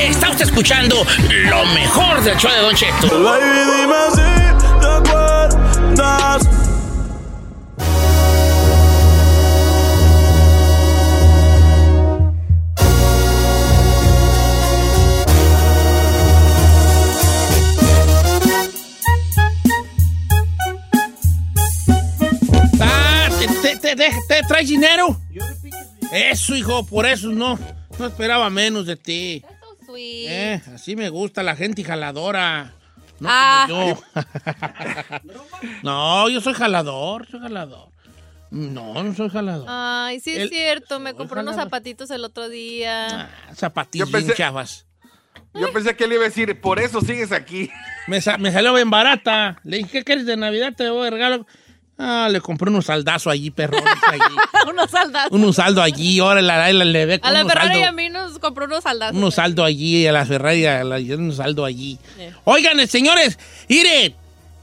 Está usted escuchando lo mejor del show de Don Cheto. Ah, ¿te, te, te- te- te traes dinero? Eso, hijo, por eso no, no esperaba menos de ti. Eh, así me gusta la gente jaladora. No Ah. como yo. no, yo soy jalador, soy jalador. No, no soy jalador. Ay, sí es El- cierto. Me compró unos Ojalá. zapatitos el otro día. Ah, pensé- bien chavas. Yo pensé que él iba a decir, por eso sigues aquí. Me, sa- me salió bien barata. Le dije, ¿qué quieres de Navidad? Te voy a regalo. Ah, le compré unos saldazos allí, allí. unos saldados. un saldo allí, ahora la, la, le ve A la unos Ferrari saldo- y a mí nos compró unos saldados. unos saldo allí, a la Ferrari, a la, un saldo allí. Oigan, eh, señores, mire,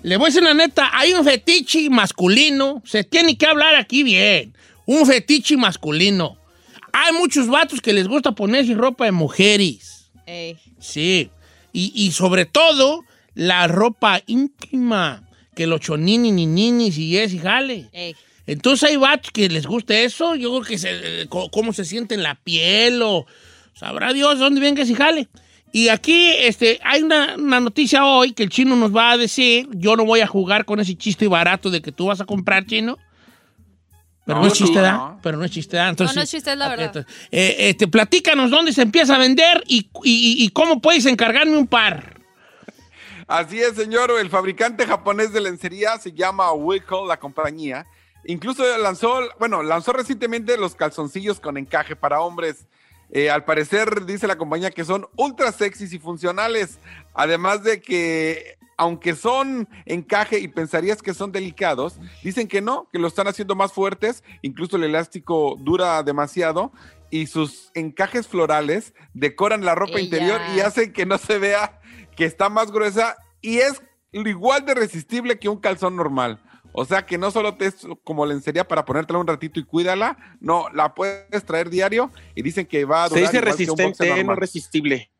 le voy a decir la neta, hay un fetiche masculino, se tiene que hablar aquí bien, un fetiche masculino. Hay muchos vatos que les gusta ponerse ropa de mujeres, Ey. sí, y, y sobre todo la ropa íntima, que los chonini, ni ninis y es y jale. Ey. Entonces hay vatos que les gusta eso, yo creo que se, eh, cómo se siente en la piel o sabrá Dios de dónde venga ese jale. Y aquí este, hay una, una noticia hoy que el chino nos va a decir, yo no voy a jugar con ese chiste barato de que tú vas a comprar chino. Pero no, No, es chiste, no, ¿da? no. Pero no es chiste, ¿da? Entonces, No, no es chiste, es la verdad. entonces, eh, este, platícanos dónde se empieza a vender y, y- y cómo puedes encargarme un par. Así es, señor. El fabricante japonés de lencería se llama Wickle, la compañía. Incluso lanzó, bueno, lanzó recientemente los calzoncillos con encaje para hombres. Eh, al parecer, dice la compañía que son ultra sexys y funcionales. Además de que, aunque son encaje y pensarías que son delicados, dicen que no, que lo están haciendo más fuertes. Incluso el elástico dura demasiado. Y sus encajes florales decoran la ropa Ella. interior y hacen que no se vea que está más gruesa y es igual de resistible que un calzón normal. O sea que no solo te es como lencería para ponértela un ratito y cuídala, no, la puedes traer diario y dicen que va a Se durar dice igual que un boxer resistente, no resistible.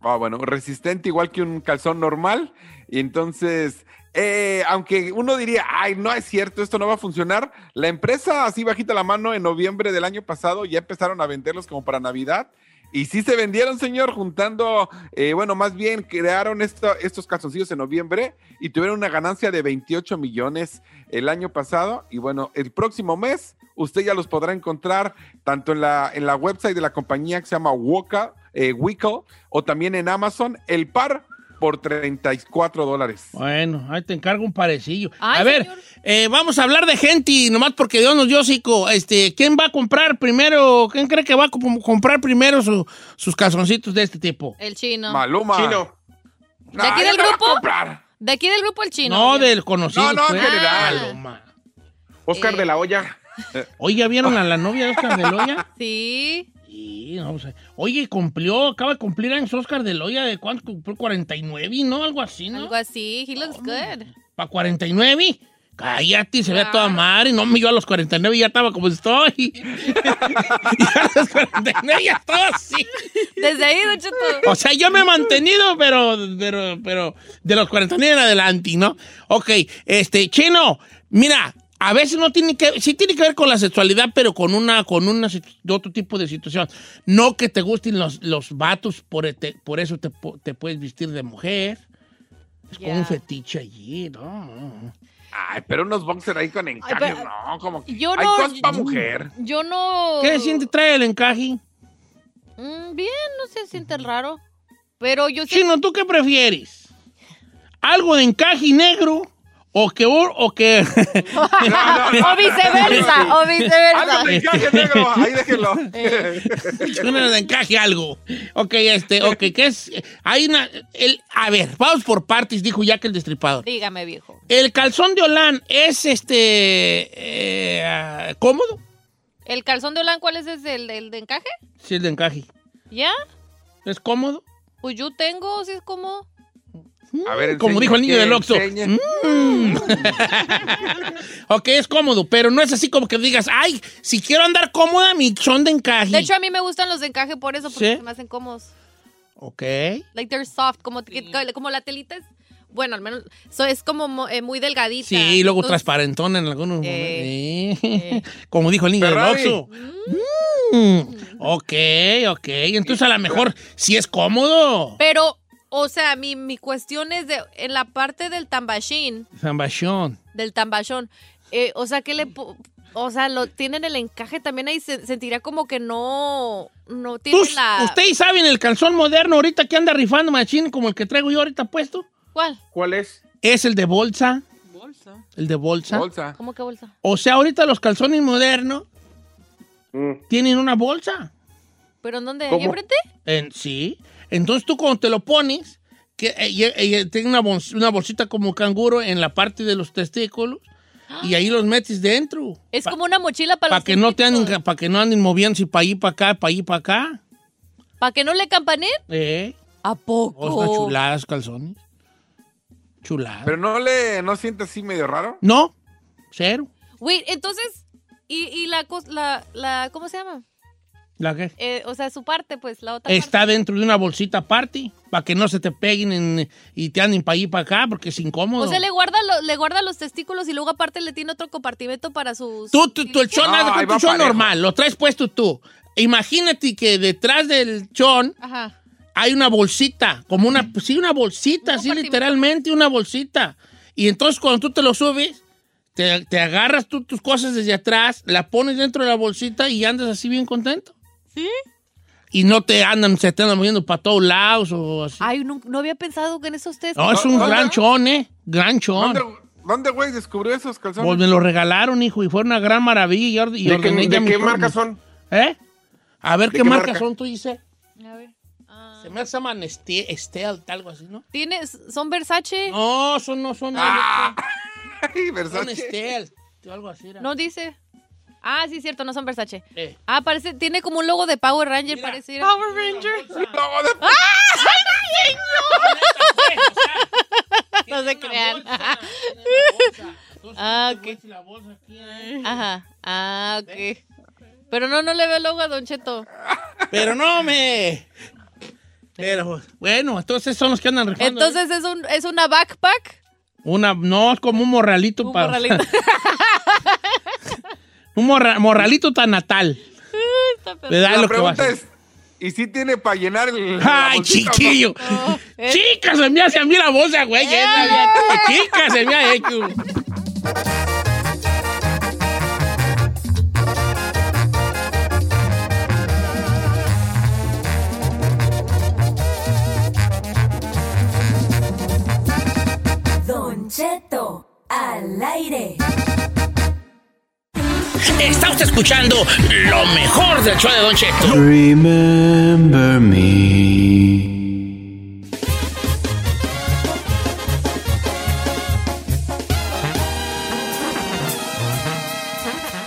Ah, bueno, resistente igual que un calzón normal. Y entonces, eh, aunque uno diría, ay, no es cierto, esto no va a funcionar, la empresa así bajita la mano en noviembre del año pasado ya empezaron a venderlos como para Navidad. Y sí se vendieron, señor, juntando, eh, bueno, más bien crearon esto- estos calzoncillos en noviembre y tuvieron una ganancia de 28 millones el año pasado. Y bueno, el próximo mes usted ya los podrá encontrar tanto en la, en la website de la compañía que se llama Woka, eh, Wickle o también en Amazon, el par por 34 dólares. Bueno, ahí te encargo un parecillo. Ay, a ver, eh, vamos a hablar de gente, nomás porque Dios nos dio cico. Este, ¿Quién va a comprar primero? ¿Quién cree que va a comp- comprar primero su- sus calzoncitos de este tipo? El chino. Maluma. Chino. No, ¿De aquí del grupo? De aquí del grupo el chino. No, obvio. del conocido. No, no, en pues. general. Paloma. Oscar Eh. de la Olla. Oye, ¿ya vieron a la novia de Oscar de Loya? Sí. Sí, no, oye, cumplió, acaba de cumplir años Oscar de Loya, ¿de cuánto cumplió? 49, ¿no? Algo así, ¿no? Algo así. He looks good. ¿Para 49? Cállate, se ve a toda madre. No, yo a los 49 ya estaba como estoy. y a los 49 ya estaba así. Desde ahí, Don Cheto. O sea, yo me he mantenido, pero, pero, pero de los 49 en adelante, ¿no? Ok, este, Chino, mira, a veces no tiene que, sí tiene que ver con la sexualidad, pero con una, con una otro tipo de situación. No que te gusten los, los vatos, por, te- por eso te, te puedes vestir de mujer. Es como Ya. un fetiche allí, ¿no? Ay, pero unos boxers ahí con encaje, pero- no, como que. Yo Hay no- cosas para mujer. Yo no. ¿Qué siente trae el encaje? Mm, bien, no se siente raro. Pero yo sí. Chino, ¿tú qué prefieres? ¿Algo de encaje negro o que... O que O viceversa, o viceversa. Algo de encaje negro, ahí déjenlo. Una de encaje algo. Ok, este, ok, ¿qué es? Hay una... El, a ver, vamos por partes, dijo Jack el Destripador. Dígame, viejo. ¿El calzón de Olán es, este, eh, cómodo? ¿El calzón de Olan cuál es ese? ¿El, el de encaje? Sí, el de encaje. ¿Ya? ¿Es cómodo? Pues yo tengo, si es como. A ver, Como dijo el niño ¿qué del Oxxo. Mm. ok, es cómodo, pero no es así como que digas, ay, si quiero andar cómoda, mi son de encaje. De hecho, a mí me gustan los de encaje por eso, porque ¿Sí? se me hacen cómodos. ok. Like they're soft, como, como la telita es. Bueno, al menos so, es como mo- eh, muy delgadita. Sí, y luego Entonces, transparentón en algunos Eh, momentos. Sí. Como dijo el niño del. Oxxo. Mm. Ok, ok. Entonces a lo mejor sí es cómodo. Pero, o sea, mi, mi cuestión es de en la parte del tambashín, Zambachón. del tambachón, eh, o sea, que le. O sea, lo tienen el encaje también ahí se sentiría como que no. No tiene ¿Tú- la. ¿Ustedes saben el calzón moderno ahorita que anda rifando machín como el que traigo yo ahorita puesto? ¿Cuál? ¿Cuál es? Es el de bolsa. El de bolsa. Bolsa. ¿Cómo que bolsa? O sea, ahorita los calzones modernos tienen una bolsa. ¿Pero en dónde? ¿Ahí enfrente? En, sí. Entonces tú cuando te lo pones, que eh, y- y- tiene una, bol- una bolsita como canguro en la parte de los testículos y ahí los metes dentro. Es como una mochila para los que no te anden, para que no anden moviéndose para allí, para acá, para allí, para acá. ¿Para que no le campaneen? Eh, ¿A poco? oh, está chuladas calzones. Chuladas. Pero no le, no siente así medio raro. No, cero. Wait, entonces, ¿y, y la, la, la, cómo se llama? ¿La qué? Eh, o sea, su parte, pues, la otra Está parte. dentro de una bolsita aparte, para que no se te peguen en- y te anden para allí, para acá, porque es incómodo. O sea, le guarda, lo- le guarda los testículos y luego aparte le tiene otro compartimento para sus... Tú, tú, tú, el chón, No, un chón parejo. normal, lo traes puesto tú. Imagínate que detrás del chón Ajá. hay una bolsita, como una, sí, una bolsita, así literalmente una bolsita. Y entonces cuando tú te lo subes, te, te agarras tú tus cosas desde atrás, la pones dentro de la bolsita y andas así bien contento. ¿Sí? Y no te andan, se te andan moviendo para todos lados o así. Ay, no, no había pensado que en eso ustedes... No, es un ¿Dónde? gran chón, ¿eh? Gran chón. ¿Dónde, ¿Dónde, güey, descubrió esos calzones? Pues me lo regalaron, hijo, y fue una gran maravilla. Y, ¿De qué, de qué marca son? ¿Eh? A ver ¿De qué, qué marcas marca? son, tú dices. A ver. Ah, Se me llaman este, Stealth, algo así, ¿no? ¿Tienes, ¿Son Versace? No, son, no son. Ah, Ay, Son Versace. Stealth. o Algo así era. No dice. Ah, sí, cierto, no son Versace. Eh. Ah, parece, tiene como un logo de Power Ranger, Mira. parece. Power Ranger. Luego de- No se crean. Ah, ok. Ajá. Ah, ok. Pero no, no le veo logo a Don Cheto. Pero no me. Pero bueno, entonces son los que andan rifando. Entonces es un es una backpack. Una, no, es como un morralito Un para. morralito. un morra- morralito tan natal. ¿Verdad? La Lo que va a pregunta hacer. es, ¿y si tiene para llenar el... ¡Ay, bolsita o no? chiquillo! Oh, eh. ¡Chica, se me hace a mí la bolsa, güey! esa, ya- ¡Chica, se me ha hecho! Don Cheto, al aire. Está usted escuchando lo mejor del show de Don Cheto. Remember me.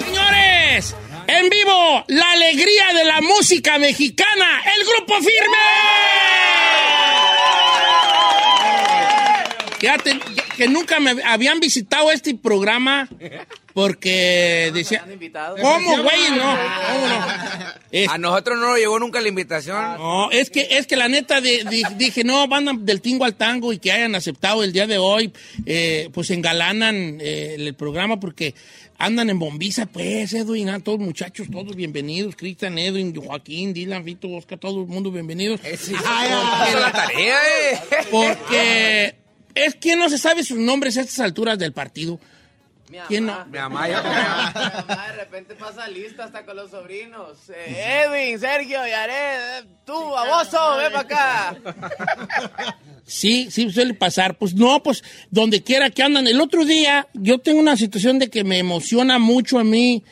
Señores, en vivo, la alegría de la música mexicana, el grupo firme. Fíjate que nunca me habían visitado este programa porque decía... ¿Cómo, güey? No, ¿cómo no? Es- A nosotros no nos llegó nunca la invitación. no, es que, es que la neta de- di- dije, no, van del tingo al tango y que hayan aceptado el día de hoy, eh, pues engalanan eh, el programa porque andan en bombiza, pues, Edwin, ah, todos muchachos, todos bienvenidos, Cristian, Edwin, Joaquín, Dylan, Vito, Oscar, todo el mundo bienvenidos. Eh, sí, hizo la tarea, eh. Porque es que no se sabe sus nombres a estas alturas del partido. Mi ¿Quién mamá. no? Mi mamá ya- Mi mamá de repente pasa lista hasta con los sobrinos. Eh, Edwin, Sergio, Yared, eh, tú, baboso, ven para acá. Sí, sí, suele pasar. Pues no, pues donde quiera que andan. El otro día yo tengo una situación de que me emociona mucho a mí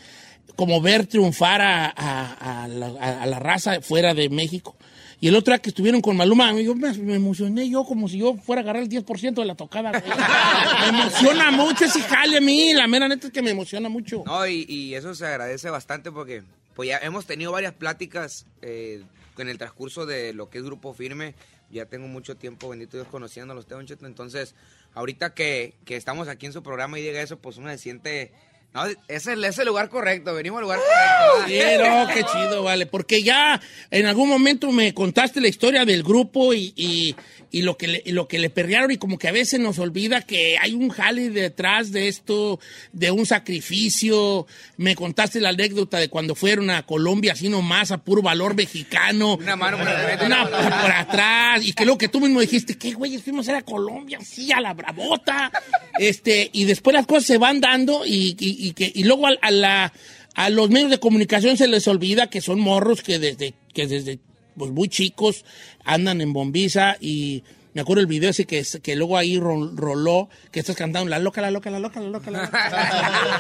como ver triunfar a, a- a la, a- a la raza fuera de México. Y el otro día que estuvieron con Maluma, yo me, me emocioné yo como si yo fuera a agarrar el 10% de la tocada. me emociona mucho ese jale a mí, la mera neta es que me emociona mucho. No, y, y eso se agradece bastante porque pues ya hemos tenido varias pláticas eh, en el transcurso de lo que es Grupo Firme. Ya tengo mucho tiempo, bendito Dios, conociéndolos, Don Cheto. Entonces, ahorita que, que estamos aquí en su programa y diga eso, pues uno se siente... No, es el, es el lugar correcto, venimos al lugar correcto. Sí, no, qué chido, vale. Porque ya en algún momento me contaste la historia del grupo y, y- y lo, que le, y lo que le perrearon y como que a veces nos olvida que hay un jale detrás de esto, de un sacrificio. Me contaste la anécdota de cuando fueron a Colombia así nomás a puro valor mexicano. Una mano por enfrente, Una por atrás. Y que luego que tú mismo dijiste, ¿qué güey? Fuimos a ir a Colombia, sí, a la bravota. Este, y después las cosas se van dando y, y- y que, y luego a, la, a los medios de comunicación se les olvida que son morros que desde, que desde pues, muy chicos andan en bombiza y me acuerdo el video ese que, que luego ahí ro- roló, que estás cantando la loca, la loca, la loca, la loca, la loca.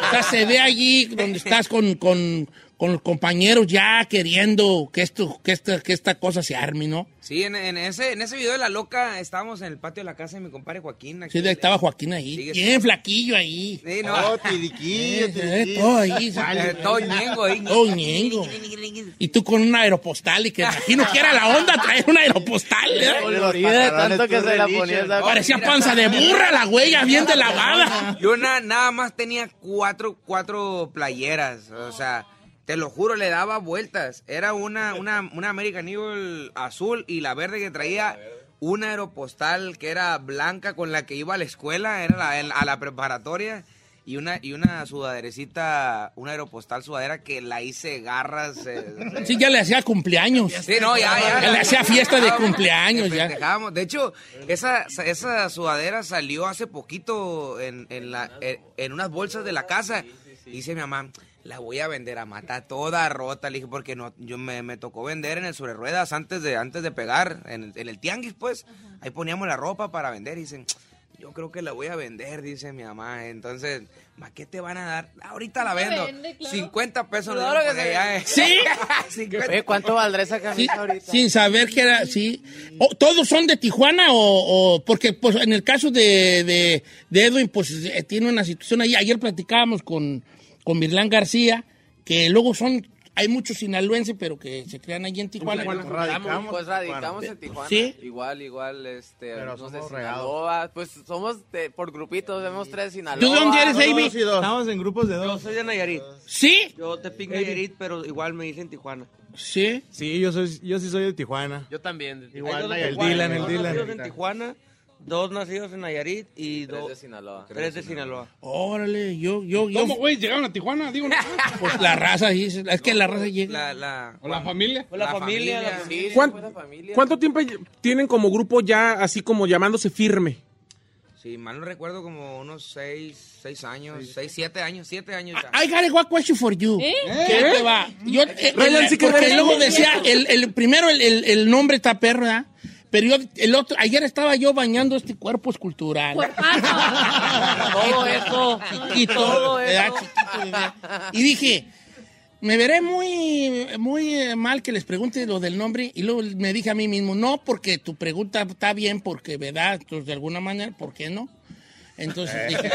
o sea, se ve allí donde estás con, con, con los compañeros ya queriendo que esto, que esta, que esta cosa se arme, ¿no? Sí, en, en ese, en ese video de La Loca estábamos en el patio de la casa de mi compadre Joaquín. aquí. Sí, estaba Joaquín ahí. Sigue- Bien flaquillo ahí. Sí, no. Oh, tiriquillo, Eh, tiriquillo. todo ahí. Eh, todo ñengo ahí. Todo ñengo. Y tú con un aeropostal y que imagino que era la onda traer un aeropostal. ¿eh? Tanto que se la ponía. esa- Parecía panza de burra la huella, bien de lavada. Yo na- nada más tenía cuatro, cuatro playeras, o sea, te lo juro, le daba vueltas. Era una, una, una American Eagle azul y la verde que traía una aeropostal que era blanca con la que iba a la escuela, era la- a la preparatoria. Y una, y una sudaderecita, una aeropostal sudadera que la hice garras. eh, eh. Sí, ya le hacía cumpleaños. Sí, no, ya, ya. Ya le hacía fiesta de cumpleaños, ya. De hecho, esa, esa sudadera salió hace poquito en, en, la, en, en unas bolsas de la casa. Dice mi mamá, la voy a vender a mata toda rota. Le dije, porque no, yo me, me tocó vender en el sobre ruedas antes de, antes de pegar, en el, en el tianguis, pues. Ahí poníamos la ropa para vender y dicen, yo creo que la voy a vender, dice mi mamá. Entonces, ¿ma qué te van a dar? Ahorita la vendo. vende, claro. 50 pesos. Claro que se eh. ¿Sí? 50. Oye, ¿cuánto valdrá esa Sí, camisa ahorita? sin saber que era, sí. O- ¿Todos son de Tijuana o, o- porque pues en el caso de, de, de Edwin, pues eh, tiene una situación ahí. Ayer platicábamos con, con Mirlán García, que luego son, hay muchos sinaloenses, pero que se crean allí en Tijuana. Radicamos. Pues radicamos en Tijuana. ¿Sí? Igual, igual, este, Pero algunos de somos Sinaloa. Pues somos de- por grupitos, vemos tres de Sinaloa. ¿Tú de dónde eres, Dos Avi? y dos. Estamos en grupos de Yo dos. soy de Nayarit. ¿Sí? Yo te pico Nayarit, pero igual me dicen Tijuana. Sí. Sí, yo, soy, yo sí soy de Tijuana. Yo también. de Igual dos de Nayarit. El Tijuana, Dylan, el Dylan. nacidos en Tijuana, dos nacidos en Nayarit y Tres dos de Sinaloa. tres de Sinaloa. Órale, yo, yo, yo. ¿Cómo, güey? ¿Llegaron a Tijuana? Digo, no. Pues la raza, sí, es que la raza llega. La, la, ¿O la familia? Pues la, La familia, familia. la Sí, familia. sí, ¿Cuán- buena familia. ¿Cuánto tiempo tienen como grupo ya así como llamándose firme? Si mal no recuerdo, como unos seis, seis años, seis, siete años, siete años ya. I got a one question for you. ¿Eh? ¿Qué te va? Yo, eh, sí porque luego decía, el, el primero el, el- el nombre está perro, ¿verdad? Pero yo, el otro, ayer estaba yo bañando este cuerpo escultural. Todo eso. Chiquito, Todo eso. Chiquito. Y dije, me veré muy, muy eh, mal que les pregunte lo del nombre. Y luego me dije a mí mismo, no, porque tu pregunta está bien, porque, ¿verdad? Entonces, de alguna manera, ¿por qué no? Entonces dije,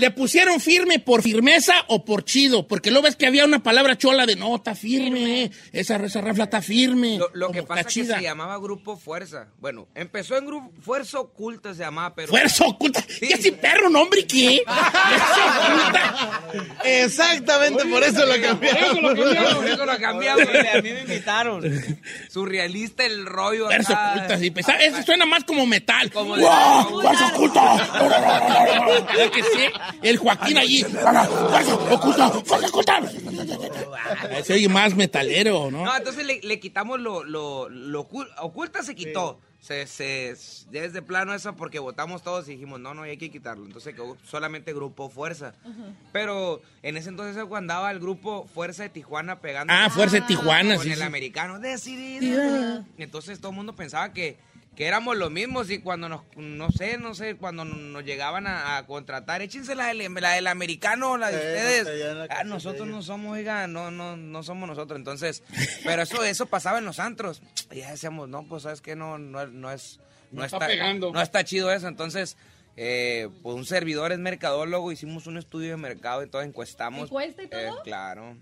le pusieron firme por firmeza o por chido, porque luego ves que había una palabra chola de no, está firme, esa, esa rafla está firme. Lo, lo que pasa es que se llamaba Grupo Fuerza. Bueno, empezó en Grupo Fuerza Oculta, se llamaba, pero... Fuerza oculta. ¿Y ese perro nombre qué? Fuerza oculta. Exactamente, por eso lo cambiaron. Por eso lo cambiamos. A mí me invitaron. Surrealista el rollo Fuerza acá. oculta, sí. Pues, eso suena más como metal. Como ¡Wow! ¡Fuerza oculta! ¿Verdad que sí? El Joaquín allí. ¡Fuerza oculta! ¡Fuerza oculta! Se oye más metalero, ¿no? No, entonces le, le quitamos lo, lo, lo ocul- oculta, se quitó. Se, se, ya es de plano eso porque votamos todos y dijimos, no, no, hay que quitarlo. Entonces quedó solamente Grupo Fuerza. Pero en ese entonces cuando andaba el Grupo Fuerza de Tijuana pegando. Ah, Fuerza de Tijuana, Con sí, el sí. americano decidido. Entonces todo el mundo pensaba que, que éramos los mismos y cuando nos, no sé, no sé, cuando nos llegaban a, a contratar, échense la del, la del americano, la de Eh, ustedes. la Ah, nosotros no somos, oiga, no, no, no somos nosotros. Entonces, pero eso, eso pasaba en los antros. Y ya decíamos, no, pues sabes que no, no, no es, no, No está está, pegando. no está chido eso. Entonces, eh, pues un servidor es mercadólogo, hicimos un estudio de mercado y todo, encuestamos. ¿Encuesta y todo? Eh, claro.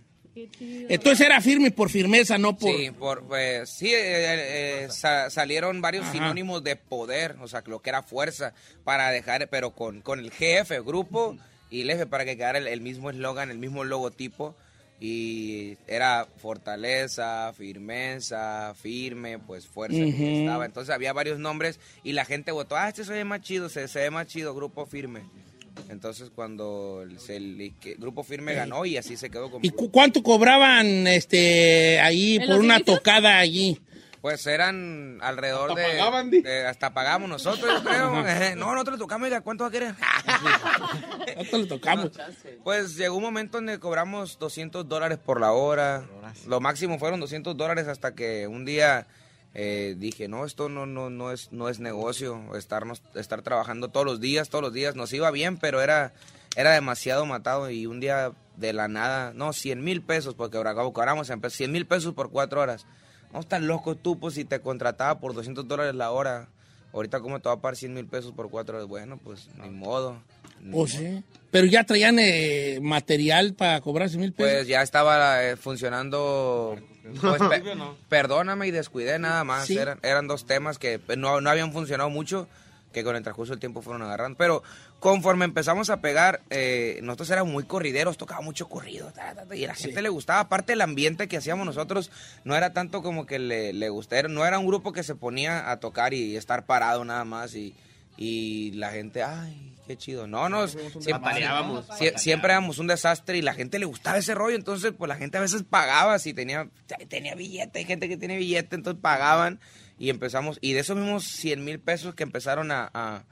Entonces era firme por firmeza, no por. Sí, por, pues, sí eh, eh, sa- salieron varios Ajá. sinónimos de poder, o sea, lo que era fuerza, para dejar, pero con, con el GF, grupo, y el F, para que quedara el, el mismo eslogan, el mismo logotipo, y era fortaleza, firmeza, firme, pues fuerza que estaba. Entonces había varios nombres y la gente votó, ah, este se ve más chido, se, se ve más chido, grupo firme. Entonces cuando el, el- que- grupo firme ganó y así se quedó como... ¿Y cu- cuánto cobraban este ahí ¿En por una inicios? tocada allí? Pues eran alrededor Hasta de, pagaban, di. de- Hasta pagamos nosotros, yo creo. Eh, no, nosotros le tocamos, oiga, ¿cuánto va a querer? ¿Cuánto le tocamos? Pues llegó un momento donde cobramos 200 dólares por la hora. Lo máximo fueron 200 dólares hasta que un día eh, dije, no, esto no, no, no, es, no es negocio. Estarnos, estar trabajando todos los días, todos los días. Nos iba bien, pero era, era demasiado matado. Y un día de la nada, no, 100 mil pesos, porque ahora cobramos 100 mil pesos por cuatro horas. No estás loco tú, pues si te contrataba por 200 dólares la hora. Ahorita, ¿cómo te va a pagar 100 mil pesos por cuatro horas? Bueno, pues ni modo. ni Pues modo. sí. Pero ya traían eh, material para cobrarse mil pesos. Pues ya estaba eh, funcionando. pues, pe- perdóname y descuidé nada más. Sí. Eran, eran dos temas que pues, no, no habían funcionado mucho, que con el transcurso del tiempo fueron agarrando. Pero conforme empezamos a pegar, eh, nosotros éramos muy corrideros, tocaba mucho corrido. ta, ta, ta, y a la gente le gustaba. Aparte, el ambiente que hacíamos nosotros no era tanto como que le, le gustara. No era un grupo que se ponía a tocar y estar parado nada más. Y, y la gente, ay. Qué chido. No, no, siempre, Pataleábamos. sie- siempre éramos un desastre y la gente le gustaba ese rollo, entonces pues la gente a veces pagaba si tenía, tenía billete, hay gente que tiene billete, entonces pagaban y empezamos, y de esos mismos 100 mil pesos que empezaron a, a-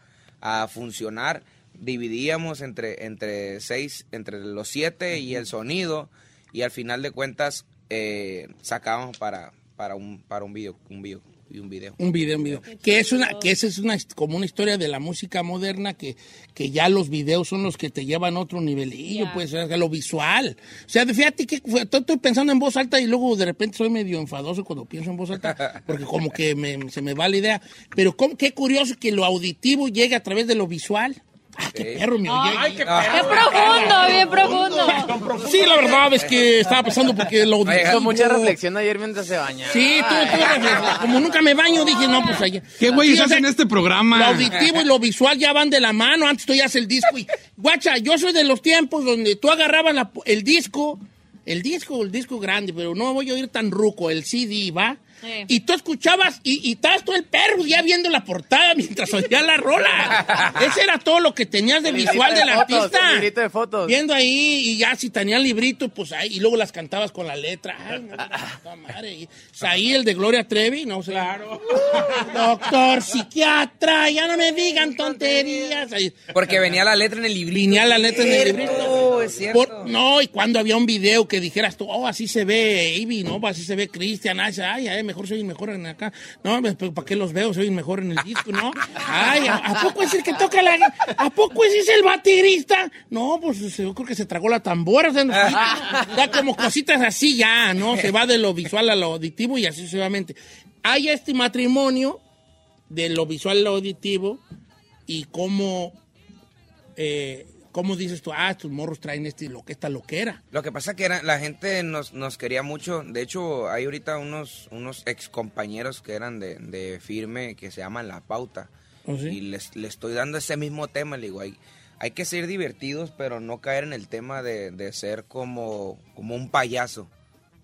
a funcionar, dividíamos entre, entre seis, entre los siete y el sonido, y al final de cuentas eh, sacábamos para, para un, para un video, un video, y un video. Un video, un video. Que es una, que esa es una como una historia de la música moderna que, que ya los videos son los que te llevan a otro nivelillo, Ya. pues, lo visual. O sea, fíjate que fue- estoy pensando en voz alta y luego de repente soy medio enfadoso cuando pienso en voz alta, porque como que me- se me va la idea. Pero cómo- qué curioso que lo auditivo llegue a través de lo visual. Ah, qué Sí. perro oye. Ay, qué Qué profundo, bien profundo. Sí, la verdad es que estaba pensando porque lo Hizo auditivo... mucha reflexión ayer mientras se bañaba. Sí, tú, tú, reflexión. como nunca me baño, dije, no, pues allá. ¿Qué güeyes hacen este programa? Lo auditivo y lo visual ya van de la mano. Antes tú ya haces el disco y. Guacha, yo soy de los tiempos donde tú agarrabas la- el disco, el disco, el disco grande, pero no voy a oír tan ruco, el CD, ¿va? Sí. Y tú escuchabas y, y estabas todo el perro ya viendo la portada mientras oía la rola. Ese era todo lo que tenías de El visual del de artista. el librito de fotos. Viendo ahí y ya si tenían librito, pues ahí, y luego las cantabas con la letra. Ay, no, no, madre. Y Ahí el de Gloria Trevi, no sé. Claro. Doctor, psiquiatra, ya no me digan tonterías. Ahí. Porque venía la letra en el librito. Venía la letra en el librito. es cierto. Por- no, y cuando había un video que dijeras tú, oh, así se ve Ivy, ¿no? Así se ve Cristian, ay, ay, ay, mejor soy mejor en acá. No, pues, ¿para qué los veo? Soy mejor en el disco, ¿no? Ay, ¿a, poco es el que toca la... ¿A poco ese es el baterista? No, pues yo creo que se tragó la tambora. O sea, no, ya como cositas así ya, ¿no? Se va de lo visual a lo auditivo y así sucesivamente. Hay este matrimonio de lo visual a lo auditivo y cómo eh, ¿cómo dices tú? Ah, estos morros traen este, lo que esta loquera. Lo que pasa que era, la gente nos, nos quería mucho. De hecho, hay ahorita unos, unos ex compañeros que eran de, de firme que se llaman La Pauta. ¿Oh, sí? Y les, les estoy dando ese mismo tema. Le digo, hay, hay que ser divertidos, pero no caer en el tema de, de ser como, como un payaso.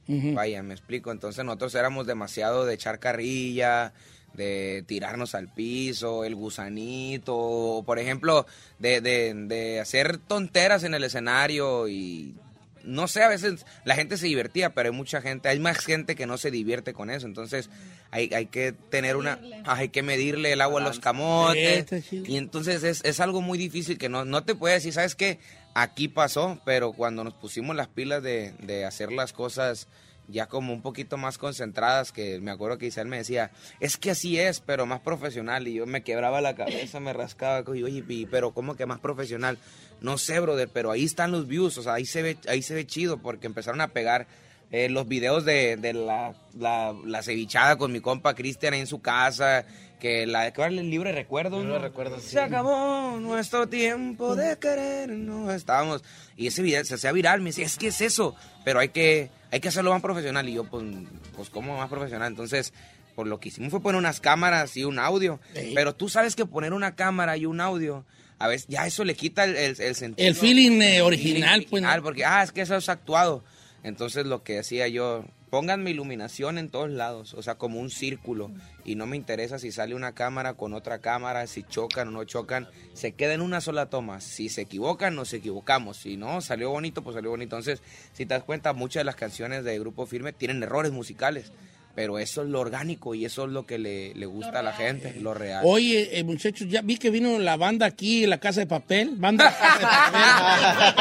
Vaya, me explico. Entonces nosotros éramos demasiado de echar carrilla, de tirarnos al piso, el gusanito, o, por ejemplo, de, de- de hacer tonteras en el escenario y no sé, a veces la gente se divertía, pero hay mucha gente, hay más gente que no se divierte con eso. Entonces hay, hay que tener una, hay que medirle el agua a los camotes. Chido. Y entonces es, es algo muy difícil que no, no te puede decir, ¿sabes qué? Aquí pasó, pero cuando nos pusimos las pilas de, de hacer las cosas ya como un poquito más concentradas, que me acuerdo que Isabel me decía, es que así es, pero más profesional. Y yo me quebraba la cabeza, me rascaba, y oye, pero ¿cómo que más profesional? No sé, brother, pero ahí están los views, o sea, ahí se ve, ahí se ve chido, porque empezaron a pegar eh, los videos de, la, la, la cevichada con mi compa Cristian en su casa, que la que el libre recuerdo, ¿no? Se acabó nuestro tiempo de querer, no estábamos. Y ese video se hacía viral, me decía, es que es eso, pero hay que, hay que hacerlo más profesional. Y yo, pues, pues ¿cómo más profesional? Entonces, por lo que hicimos fue poner unas cámaras y un audio. Sí. Pero tú sabes que poner una cámara y un audio, a veces ya eso le quita el, el, el sentido. El feeling eh, original, pues. original, porque, ah, es que eso es actuado. Entonces lo que decía yo, pónganme iluminación en todos lados, o sea, como un círculo. Y no me interesa si sale una cámara con otra cámara, si chocan o no chocan, se queda en una sola toma. Si se equivocan, nos equivocamos. Si no, salió bonito, pues salió bonito. Entonces, si te das cuenta, muchas de las canciones de Grupo Firme tienen errores musicales. Pero eso es lo orgánico y eso es lo que le, le gusta a la gente, lo real. Oye, eh, muchachos, ya vi que vino la banda aquí, la Casa de Papel. Banda La Casa de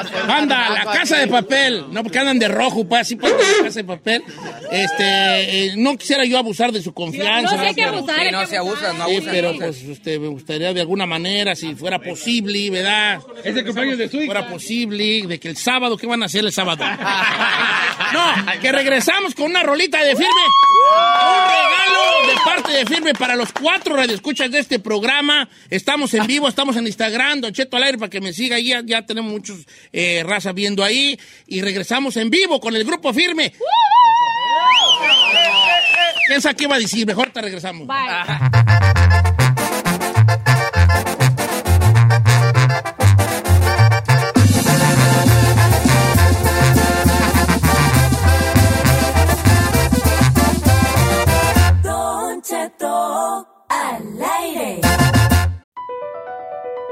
Papel. banda La Casa de Papel. No, porque andan de rojo, pues así pues, La Casa de Papel. Este, eh, no quisiera yo abusar de su confianza. No, sí hay que pero- abusar, Sí, no se abusa, no Sí, pero pues usted me gustaría de alguna manera, si fuera posible, ¿verdad? Es el cumpleaños de su Fuera posible, de que el sábado, ¿qué van a hacer el sábado? no, que regresamos con una rolita de firme. Un regalo de parte de firme para los cuatro radioescuchas de este programa. Estamos en vivo, estamos en Instagram, Don Cheto al aire para que me siga ahí. Ya, ya tenemos muchos eh, raza viendo ahí. Y regresamos en vivo con el grupo firme. ¿Quién sabe qué iba a decir? Mejor te regresamos. Bye.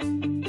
Thank you.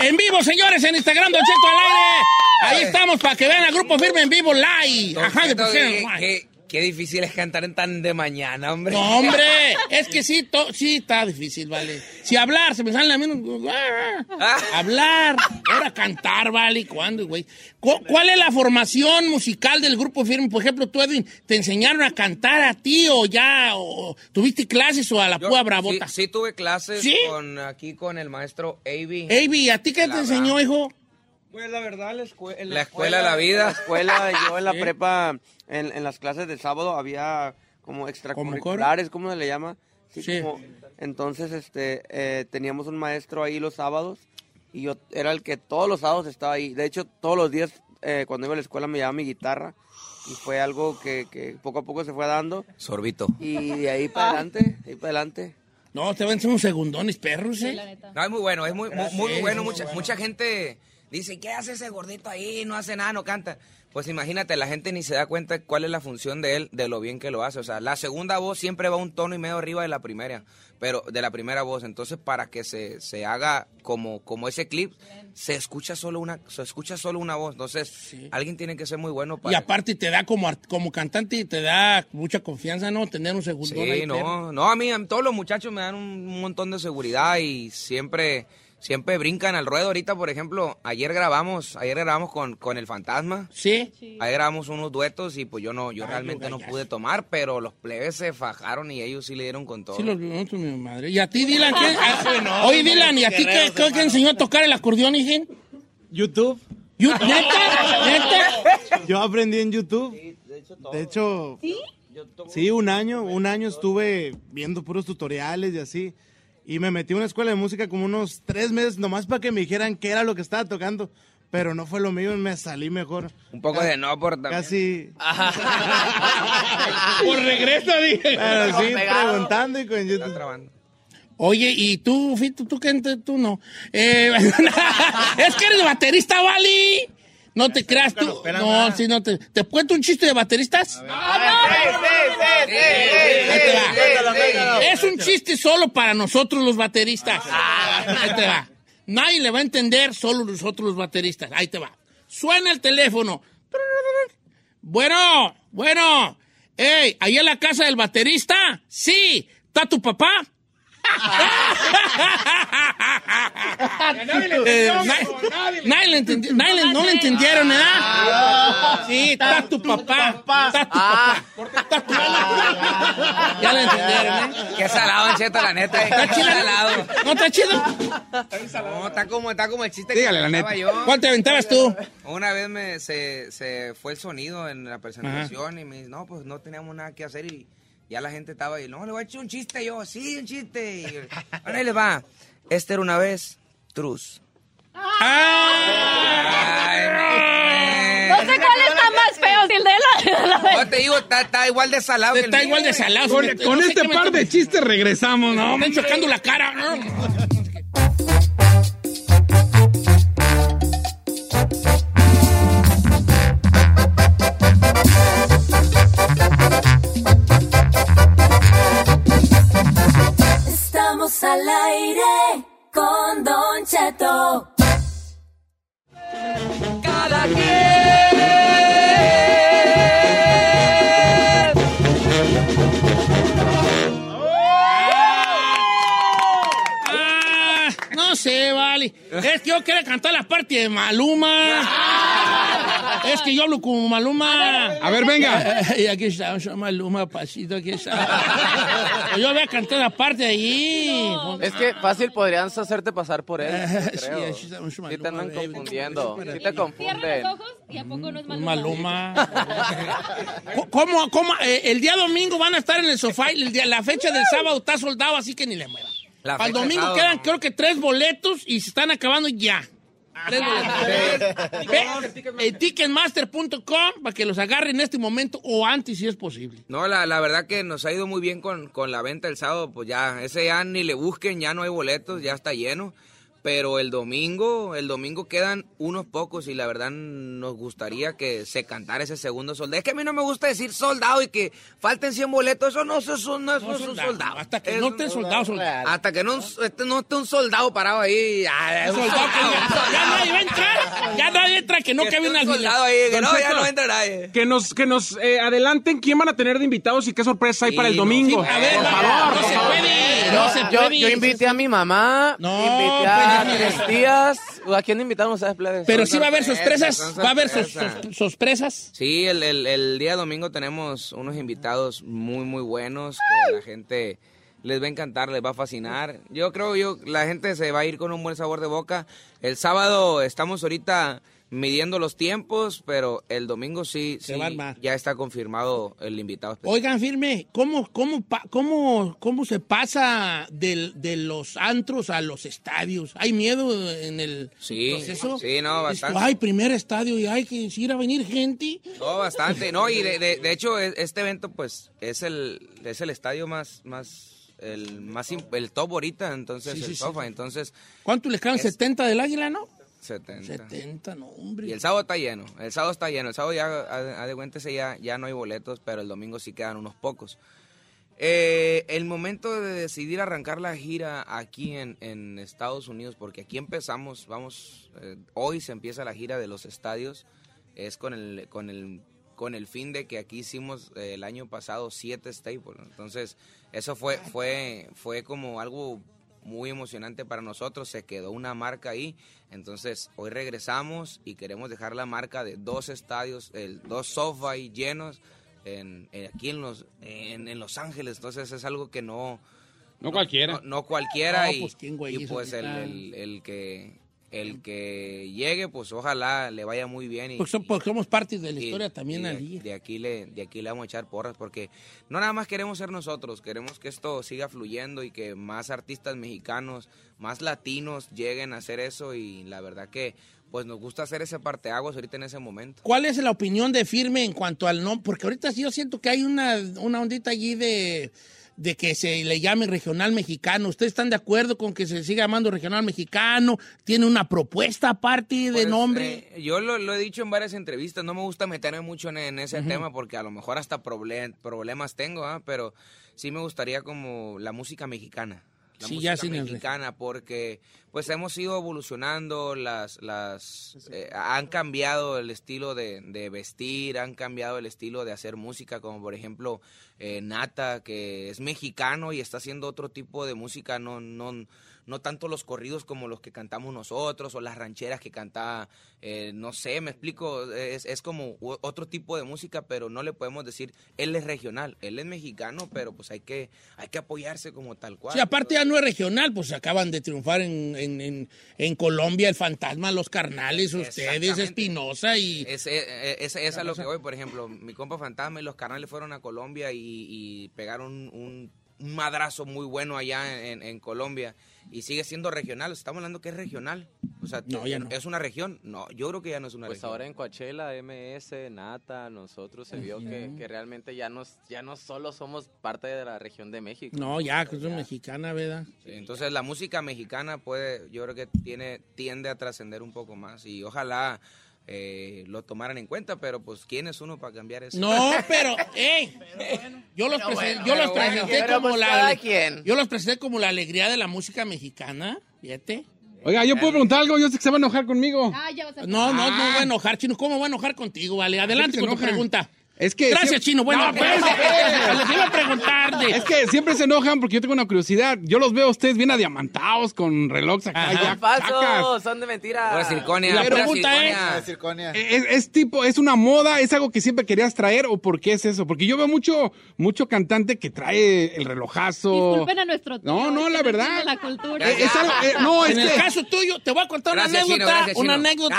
En vivo, señores, en Instagram, Don Cheto al aire. Ahí estamos para que vean al grupo firme en vivo live. Ajá, por Qué, difícil es cantar en tan de mañana, hombre. No, hombre, es que sí, to- sí está difícil, vale. Si hablar, se me sale a mí. Hablar, ahora cantar, vale. ¿Cuándo, güey? ¿Cu- ¿Cuál es la formación musical del grupo firme? Por ejemplo, tú, Edwin, ¿te enseñaron a cantar a ti o ya? O, ¿Tuviste clases o a la Yo púa bravota? Sí, sí tuve clases ¿Sí? con aquí con el maestro Avi. Avi, ¿a ti qué te La enseñó, hijo? Pues la verdad, la, escue- en La escuela, la vida. La escuela, yo en la Sí. prepa, en, en las clases del sábado había como extracurriculares, ¿cómo se le llama? Sí, Sí. como- entonces, este, eh, teníamos un maestro ahí los sábados y yo era el que todos los sábados estaba ahí. De hecho, todos los días eh, cuando iba a la escuela me llevaba mi guitarra y fue algo que, que poco a poco se fue dando. Sorbito. Y de ahí para adelante, de ahí para adelante. No, te ser unos segundones, perros, ¿eh? No, es muy bueno, es muy, muy, Sí, bueno. muy Mucha, bueno. mucha gente dice, ¿qué hace ese gordito ahí? No hace nada, no canta. Pues imagínate, la gente ni se da cuenta cuál es la función de él, de lo bien que lo hace. O sea, la segunda voz siempre va un tono y medio arriba de la primera, pero de la primera voz. Entonces, para que se, se haga como, como ese clip, se escucha solo una, se escucha solo una voz. Entonces, alguien tiene que ser muy bueno Y para. aparte te da como, art- como cantante, te da mucha confianza, ¿no? Tener un segundón ahí, Sí, no, no, a mí, a todos los muchachos me dan un montón de seguridad y siempre, siempre brincan al ruedo. Ahorita, por ejemplo, ayer grabamos, ayer grabamos con, con el Fantasma. Sí. Ayer grabamos unos duetos y pues yo no, yo realmente no pude tomar, pero los plebes se fajaron y ellos sí le dieron con todo. Sí, los nosotros, mi madre. ¿Y a ti, Dylan? ¿qué? Ah, no, Oye, Dylan, ¿y a ti qué, qué, qué enseñó a tocar el acordeón, hijín? YouTube. ¿You- ¿Neta? ¿Neta? Yo aprendí en YouTube. De hecho, ¿Sí? un año, un año estuve viendo puros tutoriales y así. Y me metí a una escuela de música como unos tres meses nomás para que me dijeran qué era lo que estaba tocando. Pero no fue lo mío, me salí mejor. Un poco de no por también. Casi. Por regreso, dije. Pero sí, Pegado. preguntando y con YouTube. Oye, ¿y tú, Fito, tú qué? Tú no. Eh, es que eres baterista, ¿vale? No te creas tú. No, sí, no te. ¿Te cuento un chiste de bateristas? Ahí te va. Es un chiste solo para nosotros los bateristas. Ahí te va. Nadie le va a entender, solo nosotros los bateristas. Ahí te va. Suena el teléfono. Bueno, bueno. Ey, ¿ahí en la casa del baterista? Sí. ¿Está tu papá? Eh, nadie- le entendi- nadie le- no le entendieron, ¿verdad? Sí, está tu papá. Está tu papá. Está tu papá. Ya le entendieron, ¿eh? Qué salado, Cheto, la neta. ¿Está Qué chido? salado. ¿No está chido? No, está como, está como el chiste Dígale que la neta. yo. ¿Cuál te aventabas tú? Una vez me, se, se fue el sonido en la presentación y me dice, no, pues no teníamos nada que hacer y ya la gente estaba ahí, no, le voy a echar un chiste yo, sí, un chiste. Y, bueno, ahí le va. Este era una vez, Truz. No sé cuál está más feo, si el de la... No te digo, está, está igual de salado. que el Está mío, igual de salado. Con, este par de chistes regresamos, ¿no? Me están chocando la cara. Estamos al aire con Don Cheto. Cada Ah, no sé, vale. Es que yo quiero cantar la parte de Maluma. Es que yo hablo como Maluma. A ver, venga. Y aquí está, soy Maluma, pasito, aquí está. Yo voy a cantar la parte de allí. Es que fácil podrían hacerte pasar por él. Sí, creo. estamos, Sí te andan baby. confundiendo. Sí te Cierra confunden. los ojos y a poco no es Maluma. Maluma. ¿Cómo, cómo? Eh, el día domingo van a estar en el sofá y el día- la fecha del sábado está soldado, así que ni le muevan. La Para el fecha del domingo quedan creo que tres boletos y se están acabando ya. Tres boletos. Ve, Ticketmaster.com para que los agarren en este momento o antes si es posible. No, la, la verdad que nos ha ido muy bien con, con la venta el sábado, pues ya, ese ya ni le busquen, ya no hay boletos, ya está lleno. Pero el domingo, el domingo quedan unos pocos y la verdad nos gustaría que se cantara ese segundo soldado. Es que a mí no me gusta decir soldado y que falten 100 boletos, eso no, eso, eso no, eso No, es un soldado, hasta que Es no un- esté soldado, soldado. Hasta que no, este, no esté un soldado parado ahí. ya, es un Soldado que soldado. ya, ya nadie va a entrar. Ya nadie entra, que no Que cabe una un soldado ahí, que no, ya no entra nadie. Que nos, que nos eh, adelanten quién van a tener de invitados y qué sorpresa hay Sí, para el domingo. A ver, por favor. no se puede, no se Yo, puede. yo invité a mi mamá, No, invité a tres tías. ¿A quién invitaron ustedes, plebes? Pero Son sí va a haber sorpresas, va a haber sorpresas. Sí, el, el- el día domingo tenemos unos invitados muy, muy buenos que la gente les va a encantar, les va a fascinar. Yo creo yo la gente se va a ir con un buen sabor de boca. El sábado estamos ahorita midiendo los tiempos, pero el domingo sí, sí, ya está confirmado el invitado. especial. Oigan, firme, ¿cómo, cómo, cómo, cómo se pasa del- de los antros a los estadios? ¿Hay miedo en el Sí, proceso? sí, no, bastante. Ay, primer estadio y hay que ir a venir gente. No, bastante. No, y de, de- de hecho, e- este evento, pues, es el, es el estadio más, más, el más, el top ahorita, entonces, Sí, el sí, sí. sofá, entonces, ¿Cuánto les quedan? Es- ¿70 del águila, no? 70. 70, no, hombre. Y el sábado está lleno, el sábado está lleno, el sábado ya, a, a de cuéntese, ya, ya no hay boletos, pero el domingo sí quedan unos pocos. Eh, el momento de decidir arrancar la gira aquí en, en Estados Unidos, porque aquí empezamos, vamos, eh, hoy se empieza la gira de los estadios, es con el, con el, con el fin de que aquí hicimos eh, el año pasado siete staples, entonces eso fue, fue, fue como algo muy emocionante para nosotros, se quedó una marca ahí, entonces hoy regresamos y queremos dejar la marca de dos estadios, el, dos sofá ahí llenos en, en- aquí en los, en, en Los Ángeles, entonces es algo que no... No cualquiera. No, no cualquiera No, y, pues, ¿quién, güey, y pues el- el que... El que llegue, pues ojalá le vaya muy bien. Y, Porque, so- porque somos parte de la y- historia también y de, aquí le de aquí le vamos a echar porras porque no nada más queremos ser nosotros queremos que esto siga fluyendo y que más artistas mexicanos más latinos lleguen a hacer eso y la verdad que pues nos gusta hacer ese parteaguas ahorita en ese momento ¿Cuál es la opinión de Firme en cuanto al nombre? Porque ahorita sí yo siento que hay una, una ondita allí de, de que se le llame regional mexicano. ¿Ustedes están de acuerdo con que se siga llamando regional mexicano? ¿Tiene una propuesta aparte de Pues, nombre? eh, yo lo, lo he dicho en varias entrevistas, no me gusta meterme mucho en, en ese tema porque a lo mejor hasta proble- problemas tengo, ¿ah? pero sí me gustaría como la música mexicana. La Sí, música ya sin el- mexicana porque pues hemos ido evolucionando, las, las eh, han cambiado el estilo de, de vestir, han cambiado el estilo de hacer música, como por ejemplo eh, Nata, que es mexicano y está haciendo otro tipo de música, no, no, no tanto los corridos como los que cantamos nosotros o las rancheras que canta, eh, no sé, me explico, es, es como otro tipo de música, pero no le podemos decir, él es regional, él es mexicano, pero pues hay que, hay que apoyarse como tal cual. Sí, aparte ya no es regional, pues acaban de triunfar en, en, en- en Colombia el fantasma, los carnales, ustedes. Espinosa y... Ese, ese- es a lo que voy, por ejemplo, mi compa Fantasma y los carnales fueron a Colombia y, y pegaron un, un madrazo muy bueno allá en Colombia y sigue siendo regional, estamos hablando que es regional, o sea, No, ya no. es una región, no, yo creo que ya no es una Pues región. ahora en Coachella, MS, Nata, nosotros se vio que, que realmente ya no, ya no solo somos parte de la región de México. No, ya, que es mexicana, ¿verdad? Sí, entonces la música mexicana puede, yo creo que tiene, tiende a trascender un poco más y ojalá eh, lo tomaran en cuenta, pero pues ¿quién es uno para cambiar eso? No, pero, ey, yo los, Pero presen- bueno, yo los presenté como pues la, quien. yo los presenté como la alegría de la música mexicana, fíjate. Oiga, yo puedo preguntar algo, yo sé que se va a enojar conmigo. Ah, ya vas a No, no, no Ah. voy a enojar, Chino. ¿Cómo voy a enojar contigo? Vale, adelante con tu pregunta. Es que Gracias, siempre- Chino. Bueno, No, espérate. les iba a preguntar de... Es que siempre se enojan porque yo tengo una curiosidad. Yo los veo a ustedes bien adiamantados con relojes acá. Ajá. ya chacas. son de mentira. Pura circonia, La pregunta circonia. ¿Es, es tipo, es una moda? ¿Es algo que siempre querías traer o por qué es eso? Porque yo veo mucho, mucho cantante que trae el relojazo. Disculpen a nuestro tío. No, no, es la verdad. La cultura. Eh, es algo- eh, no, es en el que, caso tuyo, te voy a contar Gracias, una Chino, anécdota. una anécdota.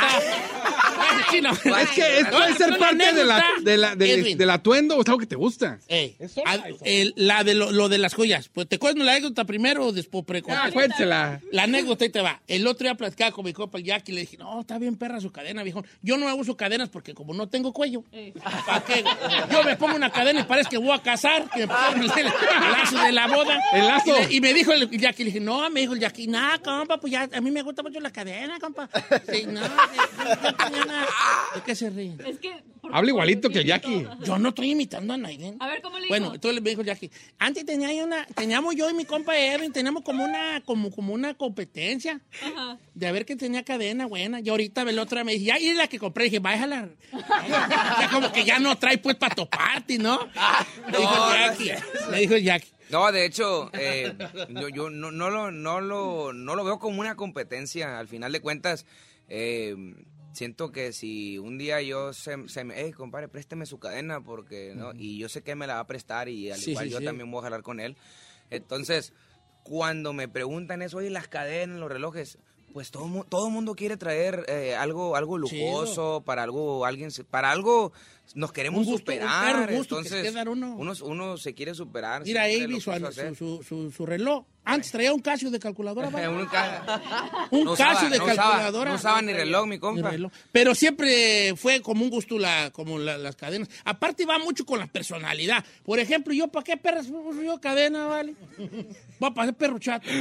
Gracias, Chino. es que es- puede ser parte de la, de la- de- Edwin. del atuendo o es algo que te gusta. Ey, el- la de lo, lo de las joyas. Pues te cuento la anécdota primero o después pre Ah, cuéntela. La anécdota ahí te va. El otro día platicaba con mi compa el Jackie y le dije, no, está bien perra su cadena, viejo. Yo no uso cadenas porque como no tengo cuello. ¿Para qué? Yo me pongo una cadena y parece que voy a casar, que me pusieron el, el lazo de la boda. El lazo. Y, le- y me dijo el Jackie, le dije, no, me dijo el Jackie, no, compa, pues ya, a mí me gusta mucho la cadena, compa. Sí, no, ¿De qué se ríen? Es que. Habla igualito que el Jackie. Yo no estoy imitando a Naiden. A ver, ¿cómo le Bueno, dijo? entonces me dijo Jackie, antes tenía una, teníamos yo y mi compa Edwin, teníamos como una, como, como una competencia Ajá. de a ver que tenía cadena buena. Y ahorita el otra me dice, ya, y es la que compré, dije, bájala. ya como que ya no trae pues para toparte, ¿no? Me dijo no, Jackie, me dijo Jackie. No, de hecho, eh, yo, yo no, no, lo, no, lo, no lo veo como una competencia. Al final de cuentas, eh, siento que si un día yo se, se me, hey, compadre, présteme su cadena, porque, ¿no? Y yo sé que me la va a prestar y al Sí, igual sí, yo sí. también voy a jalar con él. Entonces, cuando me preguntan eso, oye, las cadenas, los relojes, pues todo todo mundo quiere traer eh, algo algo lujoso para algo alguien para algo nos queremos Un gusto, un superar perro gusto que se entonces uno. uno uno se quiere superar Mira, Avi, su, su, su, su- reloj. Antes traía un Casio de calculadora. ¿vale? un ca- Un no Casio usaba- de no usaba- calculadora. no usaba ni reloj, mi compa. Reloj. Pero siempre fue como un gusto la, como la- las cadenas. Aparte va mucho con la personalidad. Por ejemplo, yo, ¿para qué perras uso yo cadena, vale? Va a pasar perro chato.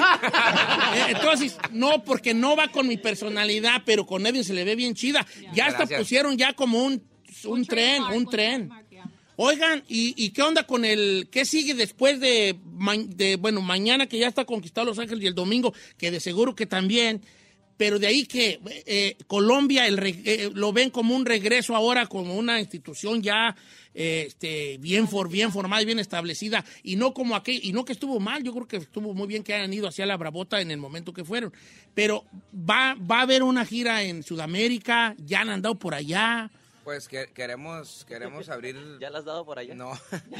Eh, Entonces, no, porque no va con mi personalidad, pero con Edwin se le ve bien chida. Ya hasta pusieron ya como un, un tren, un tren. Oigan, ¿y, y qué onda con el... ¿Qué sigue después de, de, bueno, mañana que ya está conquistado Los Ángeles y el domingo, que de seguro que también, pero de ahí que eh, Colombia el eh, lo ven como un regreso ahora, como una institución ya eh, este, bien, for, bien formada y bien establecida, y no como aquel, y no que estuvo mal, yo creo que estuvo muy bien que hayan ido hacia la bravota en el momento que fueron, pero va, va a haber una gira en Sudamérica, ya han andado por allá. Pues que- queremos queremos abrir ¿Ya las has dado por allá? no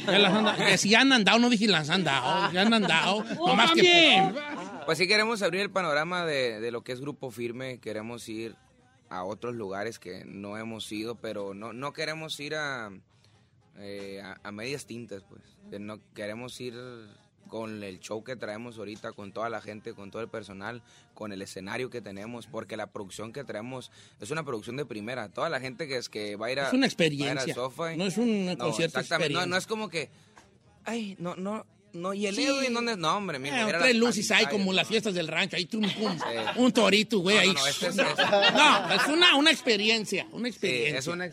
Ya las han dado. Que si ya han andado, no dije las han dado, ya han andado. Nomás que también. Pues sí queremos abrir el panorama de, de lo que es Grupo Firme, queremos ir a otros lugares que no hemos ido, pero no, no queremos ir a, eh, a, a medias tintas, pues. No queremos ir con el show que traemos ahorita, con toda la gente, con todo el personal, con el escenario que tenemos, porque la producción que traemos es una producción de primera. Toda la gente que es que va a ir a Es una experiencia. y- No es un concierto, exactamente. No, experiencia. no es como que, ay, no, no, no, y el Sí. Edwin, ¿dónde? No, hombre, Eh, mira, mira tres luces ahí como ¿no? las fiestas del rancho, ahí un, un, Sí. un torito, güey, No, ahí. no, no, este es- no, no, es una, una experiencia, una Sí, experiencia. es una...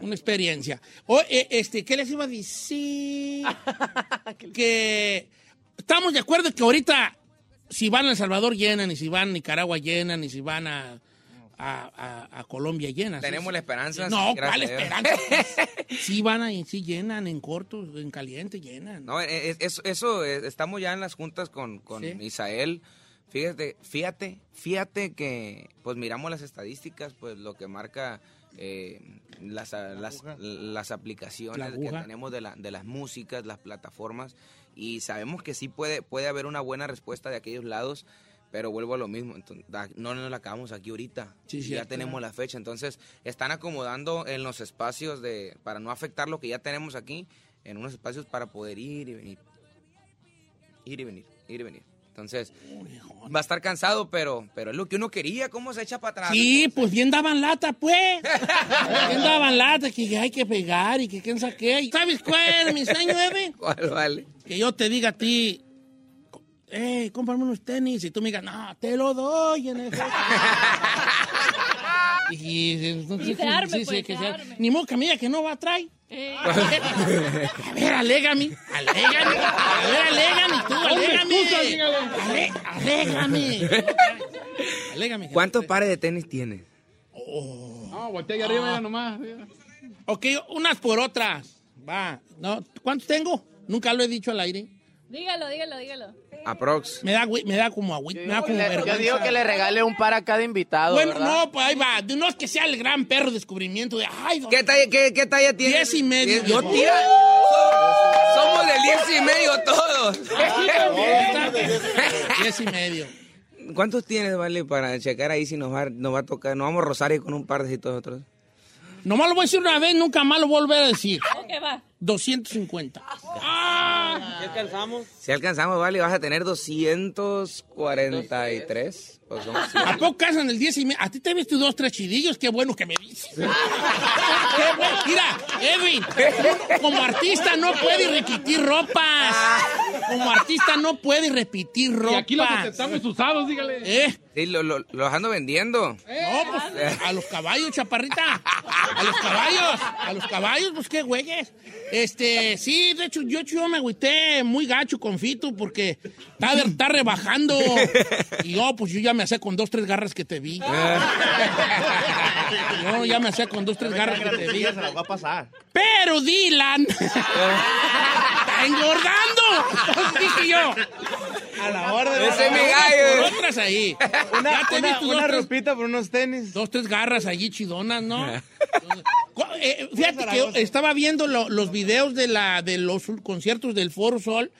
Una experiencia. O, eh, este, ¿qué les iba a decir? que estamos de acuerdo que ahorita, si van a El Salvador llenan, y si van a Nicaragua llenan, y si van a, a, a- a Colombia llenan. ¿sí? Tenemos la esperanza. No, ¿cuál esperanza? sí van a, sí llenan, en corto, en caliente llenan. No, es- es- eso, eh, estamos ya en las juntas con, con Sí. Isael. Fíjate, fíjate, fíjate que pues miramos las estadísticas, pues lo que marca eh, las, las, las aplicaciones La que tenemos de, la, de las músicas, las plataformas, y sabemos que sí puede, puede haber una buena respuesta de aquellos lados, pero vuelvo a lo mismo, entonces, no nos la acabamos aquí ahorita, Sí, ya tenemos la fecha, entonces están acomodando en los espacios de para no afectar lo que ya tenemos aquí, en unos espacios para poder ir y venir. Ir y venir, ir y venir. Entonces, va a estar cansado, pero, pero es lo que uno quería, ¿cómo se echa para atrás? Sí, pues bien daban lata, pues. bien daban lata, que hay que pegar y que quién sabe qué. ¿Sabes cuál es mi sueño, Eve? ¿Cuál vale? Que yo te diga a ti, hey, cómprame unos tenis, y tú me digas, no, te lo doy en el Y, entonces, Y se arme, sí, sí, pues, se arme. Ni modo que me diga que no va a traer. Eh. A ver, alégame, alégame. A ver, alégame, tú, alégame. Ale- Alégame. Alégame. ¿Cuántos pares de tenis tienes? No, voltea ahí arriba ya nomás. Ok, unas por otras. Va. No, ¿Cuántos tengo? Nunca lo he dicho al aire. Dígalo, dígalo, dígalo. Aprox. Me da, me da como agüita, me da como Le- yo vergüenza. digo que le regale un par a cada invitado, Bueno, ¿verdad? no, pues ahí va. De- No es que sea el gran perro descubrimiento de. Ay, ¿Qué talla, qué, qué talla tienes? Diez y medio. Yo tira. Somos de diez y medio todos. Diez y medio. ¿Cuántos tienes, vale, para checar ahí si nos va, nos va a tocar? Nos vamos a Rosario con un par de todos otros. Nomás lo voy a decir una vez, nunca más lo voy a volver a decir. Ok, va. 250. ¿Qué alcanzamos? Si alcanzamos, vale, vas a tener 243. Pues somos ¿A poco casan el 10 y medio? A ti te ves tus dos, tres chidillos, qué bueno que me dices. Qué bueno. Mira, Edwin, como artista no puede repetir ropas. Como artista no puede repetir ropas. Y aquí los aceptamos usados, dígale. ¿Eh? Sí, lo- lo- los ando vendiendo. No, pues a los caballos, chaparrita. A los caballos. A los caballos, pues qué güeyes. Este, sí, de hecho, yo, yo me agüité muy gacho con Fito porque está, está rebajando. Y yo, pues yo ya me hacía con dos, tres garras que te vi. Yo ya me hacía con dos, tres garras que te vi. Se las va a pasar. Pero Dylan está engordando. Entonces dije yo. A la orden. Ese es mi Por gallo. otras ahí. Una, Ya te una, una tres- ropita por unos tenis. Dos, tres garras allí chidonas, ¿no? Eh, fíjate que estaba viendo lo- los videos de, la, de los conciertos del Foro Sol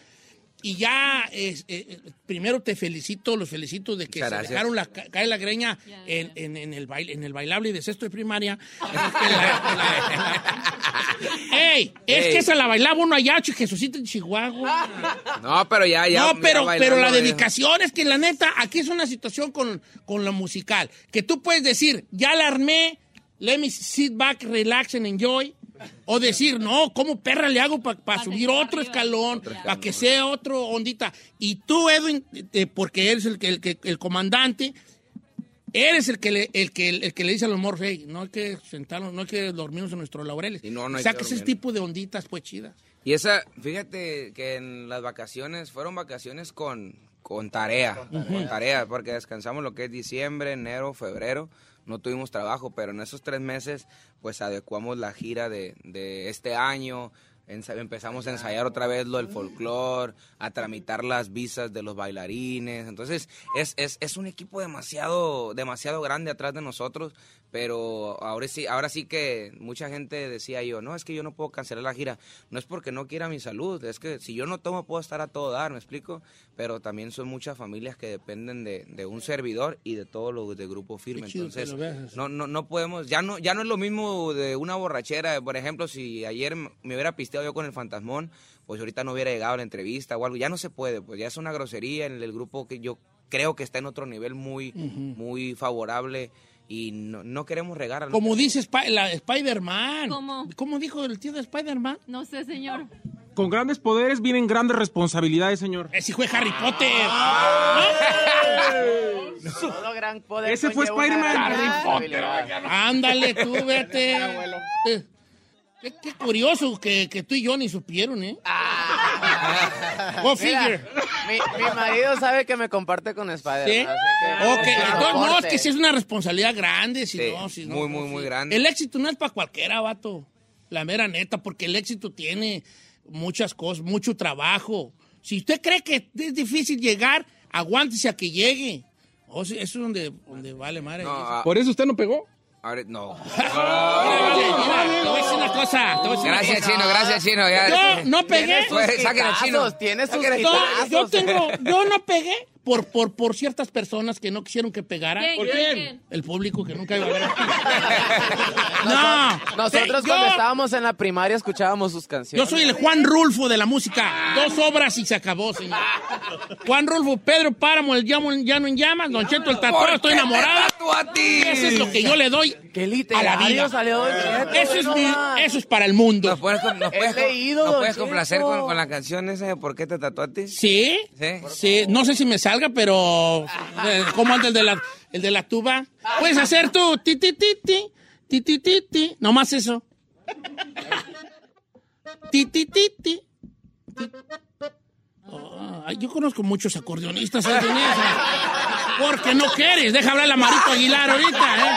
y ya, es- eh, eh, primero te felicito, los felicito de que se dejaron la, ca- caer la greña en, en- en el baile, en el bailable de sexto de primaria. ¡Ey! Es que esa la bailaba uno allá, Jesucito en Chihuahua. No, pero ya, ya. no, pero, pero la ya. dedicación es que la neta, aquí es una situación con, con lo musical, que tú puedes decir, ya la armé, let me sit back, relax and enjoy, o decir, no, ¿cómo perra le hago para subir otro escalón, para que sea otro ondita? Y tú, Edwin, eh, porque eres el, que- el, que- el comandante, eres el que le, el que, el que le dice a los morros, "Hey, no hay que sentarnos, no hay que dormirnos en nuestros laureles. no, no hay que ese dormir. tipo de onditas, pues chidas. Y esa, fíjate que en las vacaciones fueron vacaciones con, con tarea, con tarea, porque descansamos lo que es diciembre, enero, febrero, no tuvimos trabajo, pero en esos tres meses pues adecuamos la gira de, de este año, empezamos a ensayar otra vez lo del folclore, a tramitar las visas de los bailarines, entonces es, es, es un equipo demasiado, demasiado grande atrás de nosotros, pero ahora sí, ahora sí que mucha gente decía yo, no, es que yo no puedo cancelar la gira, no es porque no quiera mi salud, es que si yo no tomo puedo estar a todo dar, ¿me explico? Pero también son muchas familias que dependen de, de un servidor y de todo lo de grupo firme, entonces no, no, no podemos, ya no, ya no es lo mismo de una borrachera, por ejemplo, si ayer me hubiera pisteado yo con el fantasmón, pues ahorita no hubiera llegado a la entrevista o algo, ya no se puede, pues ya es una grosería en el grupo que yo creo que está en otro nivel muy, muy favorable y no, no queremos regar. a- Como dice la Spider-Man. ¿Cómo? ¿Cómo dijo el tío de Spider-Man? No sé, señor. Con grandes poderes vienen grandes responsabilidades, señor. Ese fue Harry Potter. Todo gran poder Ese fue Spider-Man. Harry Potter. Ándale, tú, vete. Eh, Qué, qué curioso que, que tú y yo ni supieron, ¿eh? Go Mira, figure. mi, mi marido sabe que me comparte con Spider. ¿Sí? Ok, entonces, no, es que sí es una responsabilidad grande. Si Sí, no, si no, muy, no, muy, sí. muy grande. El éxito no es para cualquiera, vato. La mera neta, porque el éxito tiene muchas cosas, mucho trabajo. Si usted cree que es difícil llegar, aguántese a que llegue. O sea, eso es donde, donde vale madre. No, ah, ¿Por eso usted no pegó? ahora- no. Mira, mira, te voy a decir una cosa. Gracias, cosa. Chino, gracias, Chino. Ya, Yo no pegué. Pues, saquen al chino. hitazos, Tiene sus No, yo tengo, yo no pegué por, por, por ciertas personas que no quisieron que pegara. ¿Quién, ¿Por quién? El público que nunca iba a ver. no, Nosotros yo- cuando estábamos en la primaria escuchábamos sus Yo canciones. soy el Juan Rulfo de la música. Dos obras y se acabó, señor. Juan Rulfo, Pedro Páramo, el llamo, Llano en llamas, Don Cheto, el tatuador, estoy enamorada. ¡Tú a ti! Eso es lo que yo le doy a la vida. Salió ah. eso, es mi, eso es para el mundo. ¿Nos puedes, complacer con, con, la canción esa de por qué te tatuaste? Sí. Sí. No sé si me salga, pero. Eh, ¿Cómo anda el de la, tuba? Puedes hacer tú. Ti, ti, ti, ti. Ti, ti, ti, ti. Nomás eso. Ti, ti, ti, ti. ti. Oh, ay, yo conozco muchos acordeonistas. Porque no quieres, deja hablar a Marito Aguilar ahorita, ¿eh?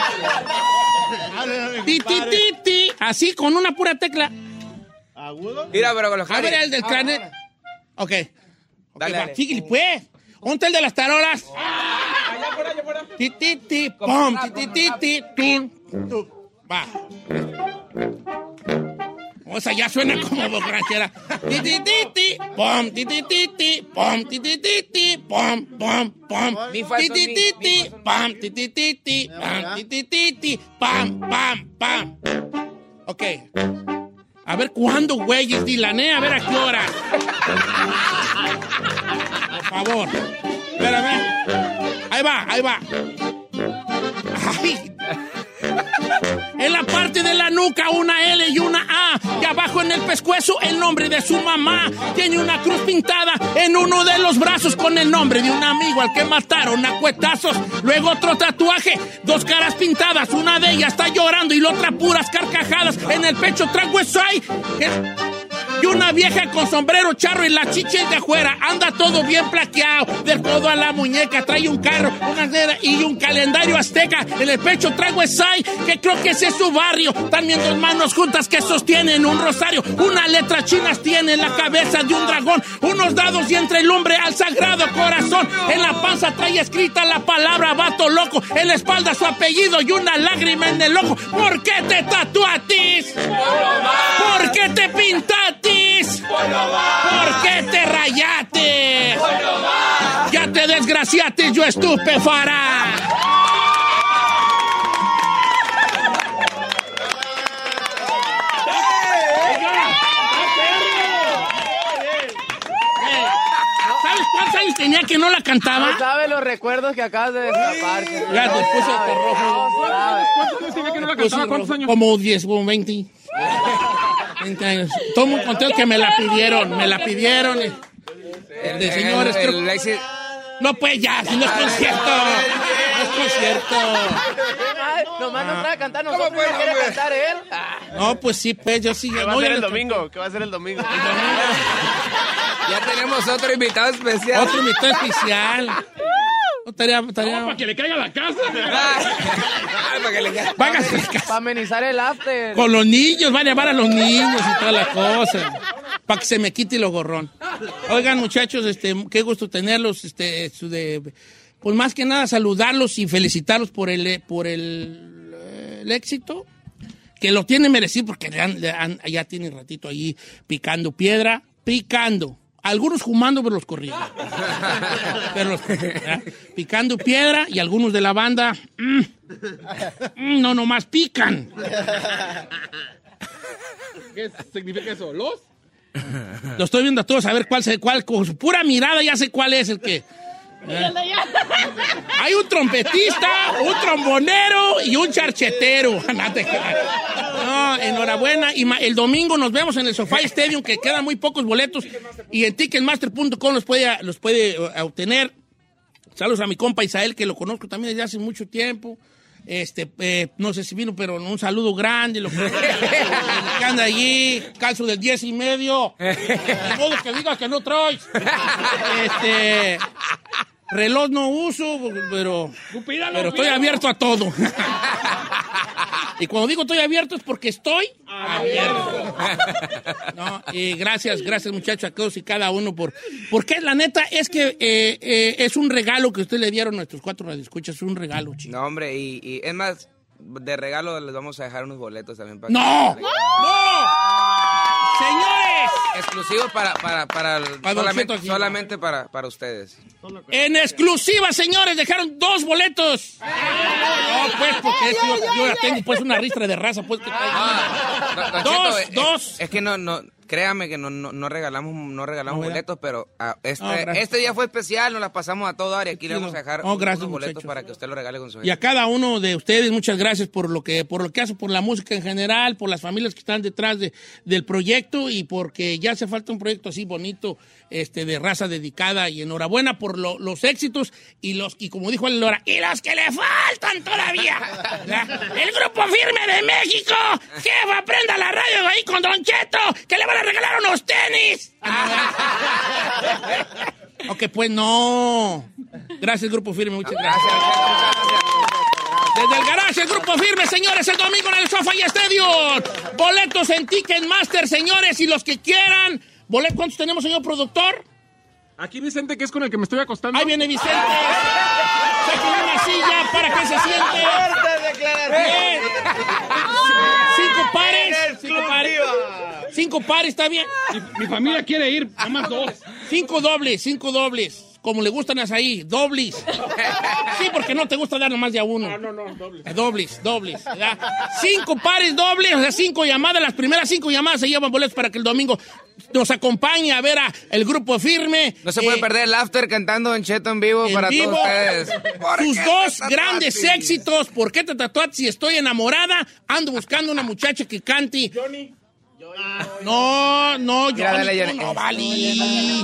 Ti ti ti ti, así con una pura tecla. ¿Agudo? Mira, pero con los A ver el del cráneo. Ok. Dale, Ok, va, dale. síguele, pues. Ponte el de las tarolas. Ti, ti, ti, pum, ti, ti, ti, ti, tum. Va. O sea, ya suena como borrachera. Ti, ti, ti, ti, pum, ti, ti, ti, ti, pum, ti, ti, ti, pum, pum. Mi Ti, ti, pam, ti, ti, ti, ti, pam, ti, ti, ti, ti, pam, pam, pam. Ok. A ver cuándo, güeyes, Dilané, a ver a qué hora. Por favor. Espérame. Ahí va, ahí va. Ay. En la parte de la nuca una L y una A. Y abajo en el pescuezo el nombre de su mamá. Tiene una cruz pintada en uno de los brazos con el nombre de un amigo al que mataron a cuetazos. Luego otro tatuaje, dos caras pintadas. Una de ellas está llorando y la otra puras carcajadas. En el pecho trago eso ahí. Y una vieja con sombrero charro y las chiches de afuera. Anda todo bien plaqueado. Del codo a la muñeca trae un carro, una seda y un calendario azteca. En el pecho traigo Esai, que creo que ese es su barrio. También dos manos juntas que sostienen un rosario. Una letra chinas tiene en la cabeza de un dragón. Unos dados y entre el hombre al sagrado corazón. En la panza trae escrita la palabra vato loco. En la espalda su apellido y una lágrima en el ojo. ¿Por qué te tatuatis? ¿Por qué te pintatis? Luis? ¿Por qué te rayaste? Ya te desgraciaste, yo estupefara. ¿Sabes cuántos años tenía que no la cantaba? No sabe los recuerdos que acabas de destapar. Ya, después se No te rojo. ¿Cuántos años tenía que no la cantaba? ¿Cuántos años? Como 10, como 20. 20 años. Todo muy contento que me la pidieron, me la pidieron. El de señores, creo- No, pues ya, si no es concierto. No es concierto. Nomás nos trae a cantar nosotros, no quiere cantar él. No, pues sí, pues yo sí. ¿Qué va no, a ser el domingo? ¿Qué va a ser el domingo? Ya tenemos otro invitado especial. Otro invitado especial. No, estaría, estaría... Para que le caiga la casa. Para que le caiga. Vágase Para amenizar el after. con los niños, van a llevar a los niños y toda la cosa. Para que se me quite lo gorrón. Oigan, muchachos, este, qué gusto tenerlos. Este, su de, pues más que nada saludarlos y felicitarlos por el, eh, por el, eh, el éxito. Que lo tienen merecido porque le han- le han- ya tienen ratito ahí picando piedra. Picando. Algunos fumando, pero los. Pero los- ¿verdad? picando piedra y algunos de la banda mm, mm, no nomás pican. ¿Qué significa eso? ¿Los? Lo estoy viendo a todos a ver cuál, se- cuál con su pura mirada ya sé cuál es el que. Hay un trompetista, un trombonero y un charchetero. No enhorabuena. Y el domingo nos vemos en el Sofá Stadium, que quedan muy pocos boletos. Y en ticketmaster.com los puede, los puede eh, obtener. Saludos a mi compa Isael, que lo conozco también desde hace mucho tiempo. Este, eh, no sé si vino, pero un saludo grande. Lo que, que anda allí, calzo del 10 y medio. De modo que digas que no traes. Este, reloj no uso, pero, pero estoy abierto a todo. Y cuando digo estoy abierto es porque estoy abierto. No, y gracias, gracias muchachos a todos y cada uno por... Porque la neta es que eh, eh, es un regalo que ustedes le dieron a nuestros cuatro radioescuchas, es un regalo, chico. No, hombre, y, y es más, de regalo les vamos a dejar unos boletos también para ¡No! ¡No! ¡Señores! Exclusivos para, para, para, solamente, solamente para, para ustedes. En exclusiva, señores, dejaron dos boletos. No, pues, porque es yo, yo ya tengo pues una ristra de raza, pues que don Dos, eh, dos. Es que no, no, créame que no, no, no regalamos, no regalamos No, boletos, pero ah, este, este día fue especial, nos la pasamos a todo dar y aquí le vamos a dejar unos gracias, boletos muchachos. para que usted lo regale con su Y a cada uno de ustedes, muchas gracias por lo que, por lo que hace por la música en general, por las familias que están detrás de, del proyecto y porque ya hace falta un proyecto así bonito, este, de raza dedicada. Y enhorabuena por lo- los éxitos y los, y como dijo el Lora, y los que le faltan todavía. El grupo firme de México, jefa, prenda la radio ahí con Don Cheto, que le van a regalar unos tenis. ok, pues no. Gracias, grupo firme, muchas gracias. Desde el garage, el grupo firme, señores, el domingo en el Sofá y Stadium. Boletos en Ticketmaster, señores, y los que quieran. Boletos, ¿cuántos tenemos, señor productor? Aquí Vicente, que es con el que me estoy acostando. Ahí viene Vicente. Saque una silla para que se siente. Bien. Cinco pares. Cinco pares. Cinco pares, está bien. Mi familia quiere ir, nada más dos. Cinco dobles, cinco dobles. Como le gustan es ahí, dobles. Sí, porque no te gusta dar nomás de a uno. No, no, doble. Eh, Dobles, dobles. ¿verdad? Cinco pares dobles, o sea, cinco llamadas. Las primeras cinco llamadas se llevan boletos para que el domingo nos acompañe a ver a el grupo firme. No se puede Eh, perder el after cantando Don Cheto en vivo en para vivo, todos ustedes. ¿Por sus dos grandes tatuaste? éxitos. ¿Por qué te tatuaste? Si estoy enamorada, ando buscando una muchacha que cante. Johnny. No, no, Mira, Johnny, dale, tú no vale.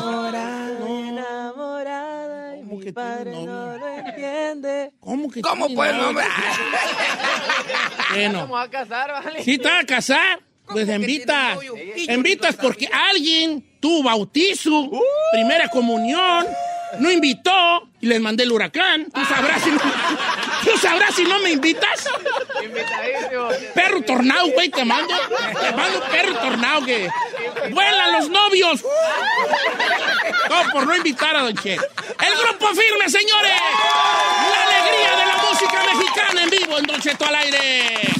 Enamorada y ¿Cómo que mi padre no lo entiende. ¿Cómo que ¿Cómo pues, hombre? Bueno. Vamos a casar, ¿vale? Sí, te vas a casar. Pues invitas. Invitas porque alguien tuvo bautizo, primera comunión, no invitó y les mandé el huracán. ¿Tú sabrás si no, ¿tú sabrás si no me invitas? Invitadísimo. Perro tornado, güey, te mando. Te mando un perro tornado que vuelan los novios. Todo por no invitar a Don Che. El grupo firme, señores. La alegría de la música mexicana en vivo en Don Cheto al aire.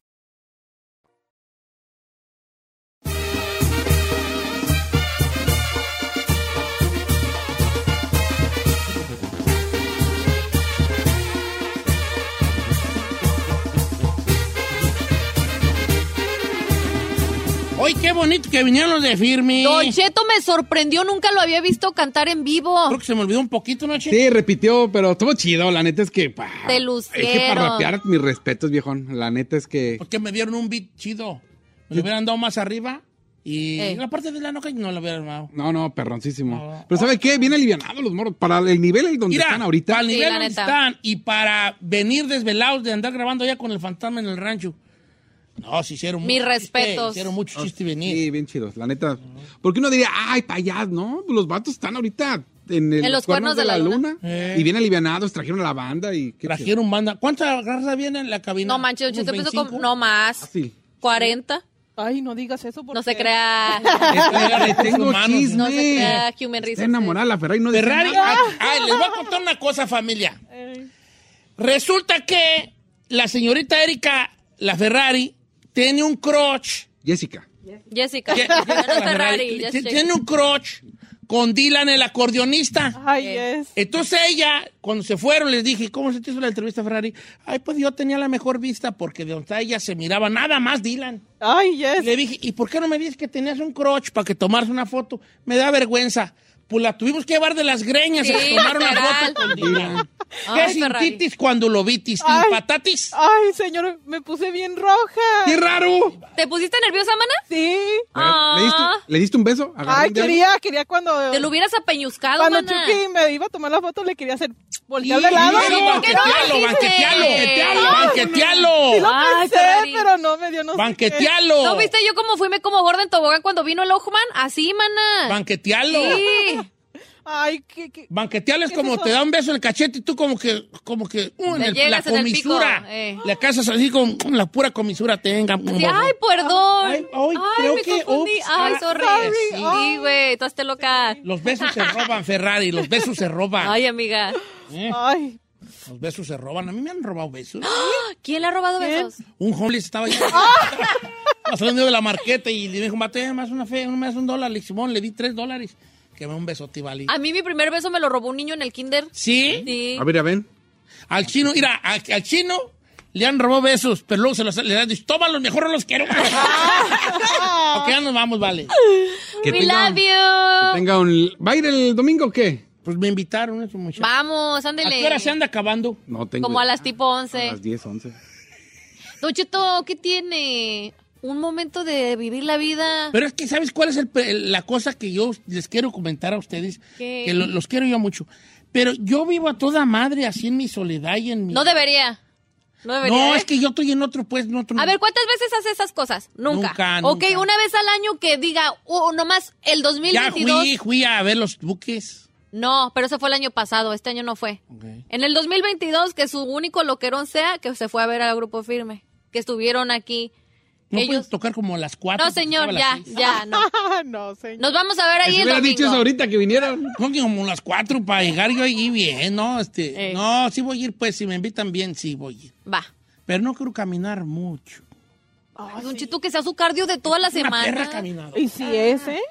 Hoy qué bonito que vinieron los de firme. Don Cheto me sorprendió, nunca lo había visto cantar en vivo. Creo que se me olvidó un poquito, ¿no, Che? Sí, repitió, pero estuvo chido. La neta es que. pa, Te es que para lucieron. rapear, mis respetos, viejón. La neta es que. Porque me dieron un beat chido. Me lo hubieran dado más arriba y Eh. la parte de la noca no lo hubieran dado. No, no, perroncísimo. Pero ¿sabe qué? Bien alivianados los moros. Para el nivel donde Mira, están ahorita. Para el nivel donde neta. están y para venir desvelados de andar grabando ya con el fantasma en el rancho. No, si hicieron Mis mucho respetos. chiste, hicieron mucho chiste y venir. Sí, bien chidos, la neta. Porque uno diría, ay, pa' allá, ¿no? Los vatos están ahorita en, el En los cuernos de la luna. Eh. Y bien alivianados, trajeron a la banda y... qué Trajeron banda. ¿Cuánta raza viene en la cabina? No manches, ¿Unos pienso como- 25? no más. Fácil. 40. Ay, no digas eso porque... No se crea. Le tengo chisme. No se crea, Human Está Resources. enamorada la Ferrari, no Ferrari. nada. ah, ah, les voy a contar una cosa, familia. Resulta que la señorita Erika, la Ferrari, tiene un crotch. Jessica. Jessica. la Ferrari. sé. tiene un crotch con Dylan, el acordeonista. Ay, es. Entonces ella, cuando se fueron, les dije, ¿cómo se te hizo la entrevista, Ferrari? Ay, pues yo tenía la mejor vista porque de donde está ella se miraba nada más Dylan. Ay, Y yes. le dije, ¿y por qué no me dices que tenías un crotch para que tomaras una foto? Me da vergüenza. Pues la tuvimos que llevar de las greñas Sí, a tomar una foto con. Ay, ¿Qué Ferrari. sintitis cuando lo vitis? Ay. ¿Patatis? Ay, señor, me puse bien roja. ¡Qué raro! ¿Te pusiste nerviosa, mana? Sí. Ah. ¿Le diste, ¿Le diste un beso? ¿Agarró Ay, quería, quería cuando... Te lo hubieras apeñuscado, Cuando mana. Chucky me iba a tomar la foto, le quería hacer voltear Y- de lado. y- ¿Y por qué no banquetealo, banquetealo, No, banquetealo. Sí lo Ay, pensé, Ferrari. pero no me dio no sé qué. Banquetealo. ¿No viste yo cómo fui me como gorda en tobogán cuando vino el Ojman? Así, mana. Banquetealo. Sí. Ay, qué, qué... Banquetealo es ¿Qué como es te da un beso en el cachete y tú como que, como que, uh, en el- la en el pico, comisura. eh. Le casas así con la pura comisura tenga. Ay, perdón. Ay, ay, creo me que- confundí. ups, Ay, ah, sorry. Sí, güey, tú estés loca. Los besos se roban, Ferrari, los besos se roban. Ay, amiga. Eh, Ay, Los besos se roban. A mí me han robado besos. ¿Quién le ha robado besos? Un homeless estaba ahí. Pasando de la marqueta y le dijo, mate, más una fe, me das un dólar. Le dije, Simón, le di tres dólares. Que me un besote, vale. A mí mi primer beso me lo robó un niño en el kinder. ¿Sí? Sí. A ver, a ver. Al chino, mira, al, al chino le han robado besos, pero luego se los le han dicho, tómalos, mejor no los quiero. ok, ya nos vamos, vale. Que We tenga, love que you. tenga un... ¿Va a ir el domingo o qué? Pues me invitaron esos muchachos. Vamos, ¿A ándele. qué hora se anda acabando? No tengo... Como a las tipo a 11. las 10, 11. Don Cheto, ¿qué tiene? Un momento de vivir la vida. Pero es que, ¿sabes cuál es el la cosa que yo les quiero comentar a ustedes? ¿Qué? Que lo- los quiero yo mucho. Pero yo vivo a toda madre así en mi soledad y en mi... No debería. No debería. No, ¿eh? es que yo estoy en otro, pues, en otro... A ver, ¿cuántas veces hace esas cosas? Nunca. Nunca, Ok, nunca. una vez al año que diga, uh, nomás el Ya 2022. fui, fui a ver los buques. No, pero eso fue el año pasado, este año no fue. En el 2022, que su único loquerón sea que se fue a ver al grupo firme, que estuvieron aquí. No Ellos. puedes tocar como a las cuatro. No, señor, ya, ya, no. no, señor. Nos vamos a ver ahí el domingo. dicho eso ahorita que vinieron. No, que como las cuatro para llegar yo allí bien, ¿no? Este, Eh. No, sí voy a ir, pues, si me invitan bien, sí voy a ir. Va. Pero no quiero caminar mucho. Ay, don Chito, que sea su cardio de toda la Una perra semana. caminadora. ¿Y si es, eh?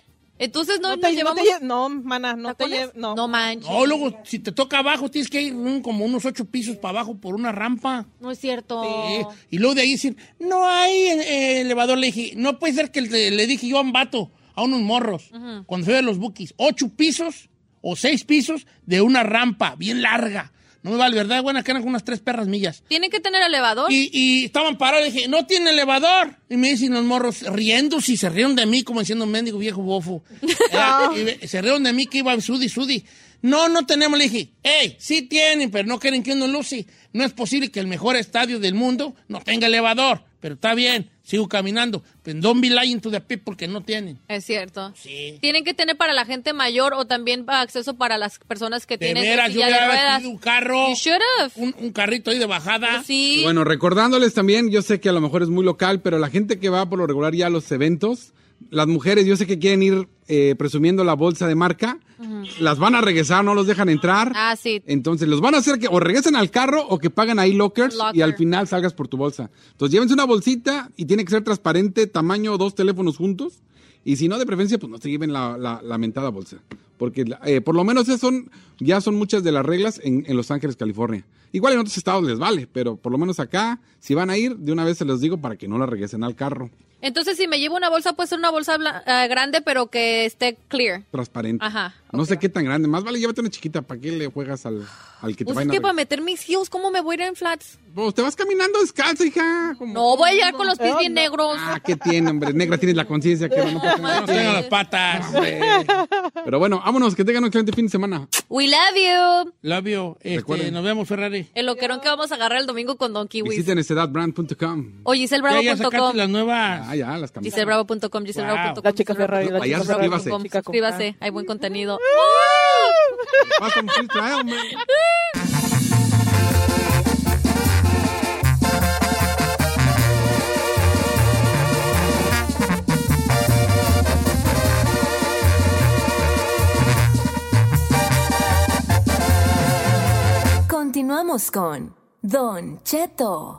Entonces no, No, te, nos no, llevamos... te lle- no, mana, no te lleves. No. No manches. No, luego, si te toca abajo, tienes que ir mm, como unos ocho pisos para abajo por una rampa. No es cierto. Sí. Y luego de ahí decir, no hay eh, elevador. Le dije, no puede ser que le, le dije yo a un vato, a unos morros, cuando fui a los bookies, ocho pisos o seis pisos de una rampa bien larga. No me vale, ¿verdad? Buena que eran unas tres perras millas. Tiene que tener elevador. Y, y estaban parados, le dije, no tiene elevador. Y me dicen los morros, riendo, si se rieron de mí, como diciendo, mendigo viejo bofo. Era- y se rieron de mí que iba sudi, sudi. No, no tenemos. Le dije, hey, sí tienen, pero no quieren que uno luce. No es posible que el mejor estadio del mundo no tenga elevador. Pero está bien, sigo caminando. Pero don't be lying to the people que no tienen. Es cierto. Sí. Tienen que tener para la gente mayor o también acceso para las personas que De tienen veras, yo silla de un carro, You should have. un, un carrito ahí de bajada. Sí. Y Bueno, recordándoles también, yo sé que a lo mejor es muy local, pero la gente que va por lo regular ya a los eventos, las mujeres, yo sé que quieren ir eh, presumiendo la bolsa de marca, las van a regresar, no los dejan entrar. Ah, sí. Entonces, los van a hacer que o regresen al carro o que paguen ahí lockers Locker. y al final salgas por tu bolsa. Entonces, llévense una bolsita y tiene que ser transparente, tamaño dos teléfonos juntos. Y si no, de preferencia, pues no se lleven la, la, la mentada bolsa. Porque eh, por lo menos esas son, ya son muchas de las reglas en, en Los Ángeles, California. Igual en otros estados les vale, pero por lo menos acá, si van a ir, de una vez se los digo para que no la regresen al carro. Entonces, si me llevo una bolsa, puede ser una bolsa bla- eh, grande, pero que esté clear. Transparente. Ajá. No sé qué tan grande. Más vale llévate una chiquita. ¿Para qué le juegas al, al que te Pues es vayan a que para meter mis heels, ¿cómo me voy a ir en flats? Pues te vas caminando descalza, hija. Como- No, voy a llegar con los pies bien negros. Ah, ¿qué tiene, hombre? Negra tienes la conciencia que no. No tengan las patas. Pero bueno, vámonos, que tengan un excelente fin de semana. We love you. Labio, este, Recuerden. nos vemos, Ferrari. El loquerón que vamos a agarrar el domingo con Don Kiwis. Visiten estedatbrand.com. O giselbravo.com. las nuevas. Ah, ya, las camisas. Giselbravo.com, giselbravo.com. La chica Ferrari, la chica Ferrari. suscríbase. hay buen contenido. Man. Continuamos con Don Cheto.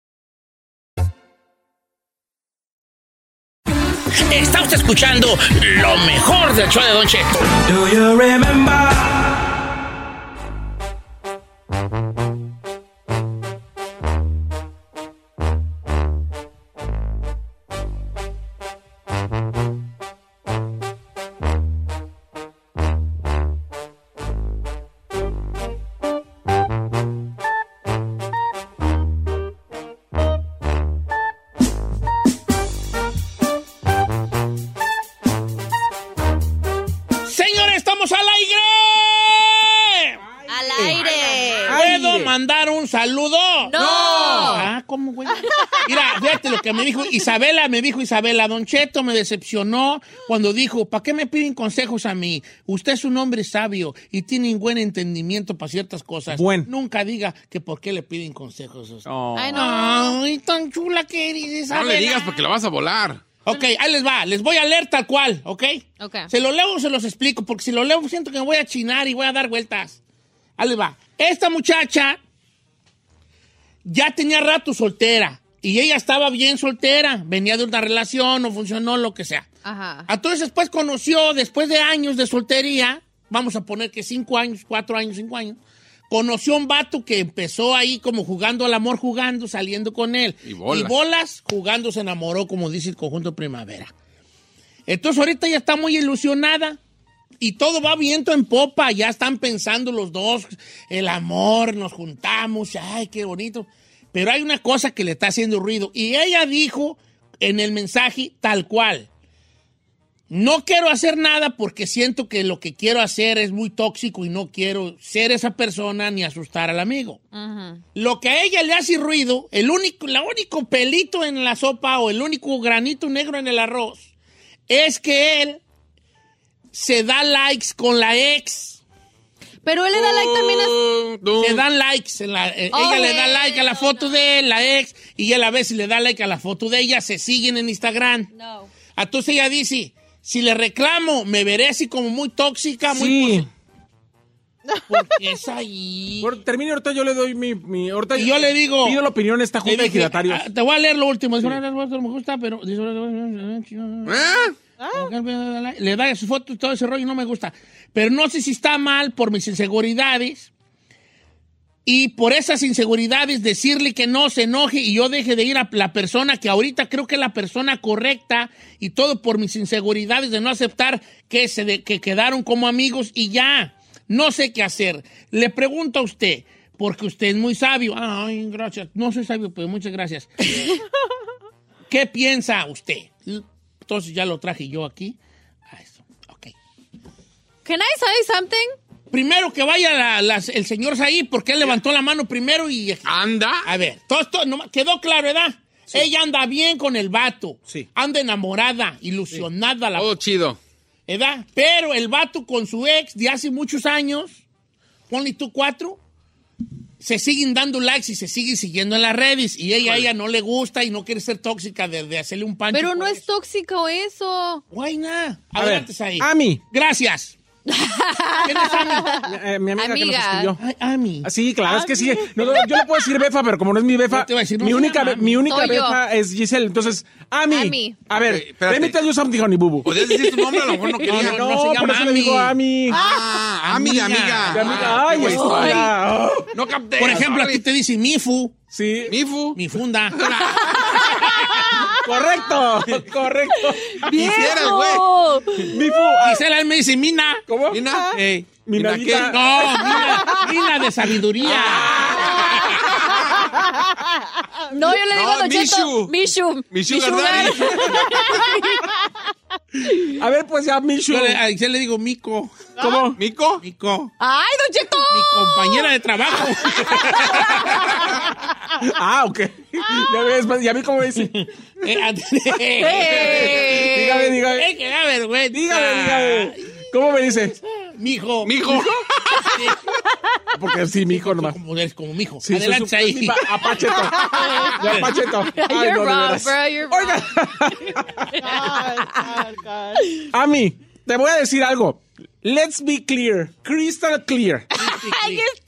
Está usted escuchando lo mejor del show de Don. Do you remember? Que me dijo Isabela, me dijo Isabela, Don Cheto me decepcionó cuando dijo, ¿para qué me piden consejos a mí? Usted es un hombre sabio y tiene un buen entendimiento para ciertas cosas. Buen. Nunca diga que por qué le piden consejos a usted. Ay, no. Ay, tan chula que eres, No Isabela. le digas porque lo vas a volar. Ok, ahí les va, les voy a leer tal cual, ¿ok? Ok. Se lo leo o se los explico, porque si lo leo siento que me voy a chinar y voy a dar vueltas. Ahí les va. Esta muchacha ya tenía rato soltera y ella estaba bien soltera. Venía de una relación, no funcionó, lo que sea. Ajá. Entonces después conoció, después de años de soltería, vamos a poner que cinco años, cuatro años, cinco años, conoció un vato que empezó ahí como jugando al amor, jugando, saliendo con él. Y bolas. bolas, jugando se enamoró, como dice el conjunto Primavera. Entonces ahorita ya está muy ilusionada. Y todo va viento en popa, ya están pensando los dos, el amor, nos juntamos, ay, qué bonito. Pero hay una cosa que le está haciendo ruido. Y ella dijo en el mensaje tal cual. No quiero hacer nada porque siento que lo que quiero hacer es muy tóxico y no quiero ser esa persona ni asustar al amigo. Lo que a ella le hace ruido, el único, el único pelito en la sopa o el único granito negro en el arroz, es que él se da likes con la ex. Pero él le da like también a... Se dan likes. en la- eh, Oh, ella le da like a la foto de él, la ex, y él a veces le da like a la foto de ella, se siguen en Instagram. No. Entonces ella dice, si le reclamo, me veré así como muy tóxica, muy... Sí. Porque es ahí. Bueno, termine ahorita, yo le doy mi... mi ahorita Y yo le digo- Pido la opinión de esta junta de ah, te voy a leer lo último. Dice, "Ahora, esto me gusta, pero... dice, Le da su foto y todo ese rollo y no me gusta. Pero no sé si está mal por mis inseguridades. Y por esas inseguridades decirle que no se enoje y yo deje de ir a la persona que ahorita creo que es la persona correcta y todo por mis inseguridades de no aceptar que se de- que quedaron como amigos y ya. No sé qué hacer. Le pregunto a usted, porque usted es muy sabio. Ay, gracias. No soy sabio, pero muchas gracias. ¿Qué piensa usted? Entonces ya lo traje yo aquí. Can I say something? Primero que vaya la- las- el señor ahí, porque él levantó la mano primero y... ¿Anda? A ver, todo esto no- quedó claro, ¿verdad? Ella anda bien con el vato. Anda enamorada, ilusionada. La... Todo chido. ¿Verdad? Pero el vato con su ex de hace muchos años, ponle tú cuatro, se siguen dando likes y se siguen siguiendo en las redes. Y ella, a ella no le gusta y no quiere ser tóxica de, de hacerle un pancho. Pero no es tóxico eso. Guay, nada. A Adelante, ver, ahí. Ami. Gracias. ¿Quién es Ami? Eh, mi amiga, que nos Amiga. escribió. Ay, Ami. Ah, Sí, claro, es que sí. No, no, yo le puedo decir befa, pero como no es mi befa, te iba a decir, no mi, se única, llama be- mi única Soy yo. befa es Giselle. Entonces, Ami. Ami. A ver, Ok, espérate. let me tell you something, honey, bubu. Podrías decir tu nombre, a lo mejor no quería. No, No, no se por llama eso le digo Ami. Ah, Ami de Amiga. amiga. Mi amiga, ay, güey, ah, oh. No capté. Por ejemplo, aquí te dice Mifu, Sí, Mifu. mi funda. correcto, correcto. Quisieras, güey. Mifu, ah, Gisela él me dice Mina. ¿cómo? Mina. Ey. Mi Mina. ¿qué? No, Mina, Mina de sabiduría. No, yo le digo No, Mishu. Mishu. Mi sugar daddy. A ver, pues ya, Michu. Yo le, a Gisela le digo Mico. ¿Cómo? ¿Mico? Mico. ¡Ay, Don Cheto! Mi compañera de trabajo. Ah, ok. Ya ves, pues, ¿y a mí cómo dice? Eh, ¡Eh! Dígame, dígame. Es que da vergüenza. Dígame, dígame. ¿Cómo me dice? Mijo. ¿Mijo? Sí, Porque sí, mi hijo nomás. como eres como mijo. Sí, Adelante su- ahí. mi pa- Apacheto. Ya, Apacheto. Ay, no, de wrong, veras. bro, you're wrong. Oiga, Ami, te voy a decir algo. Let's be clear, crystal clear. ¡Ay, este güey!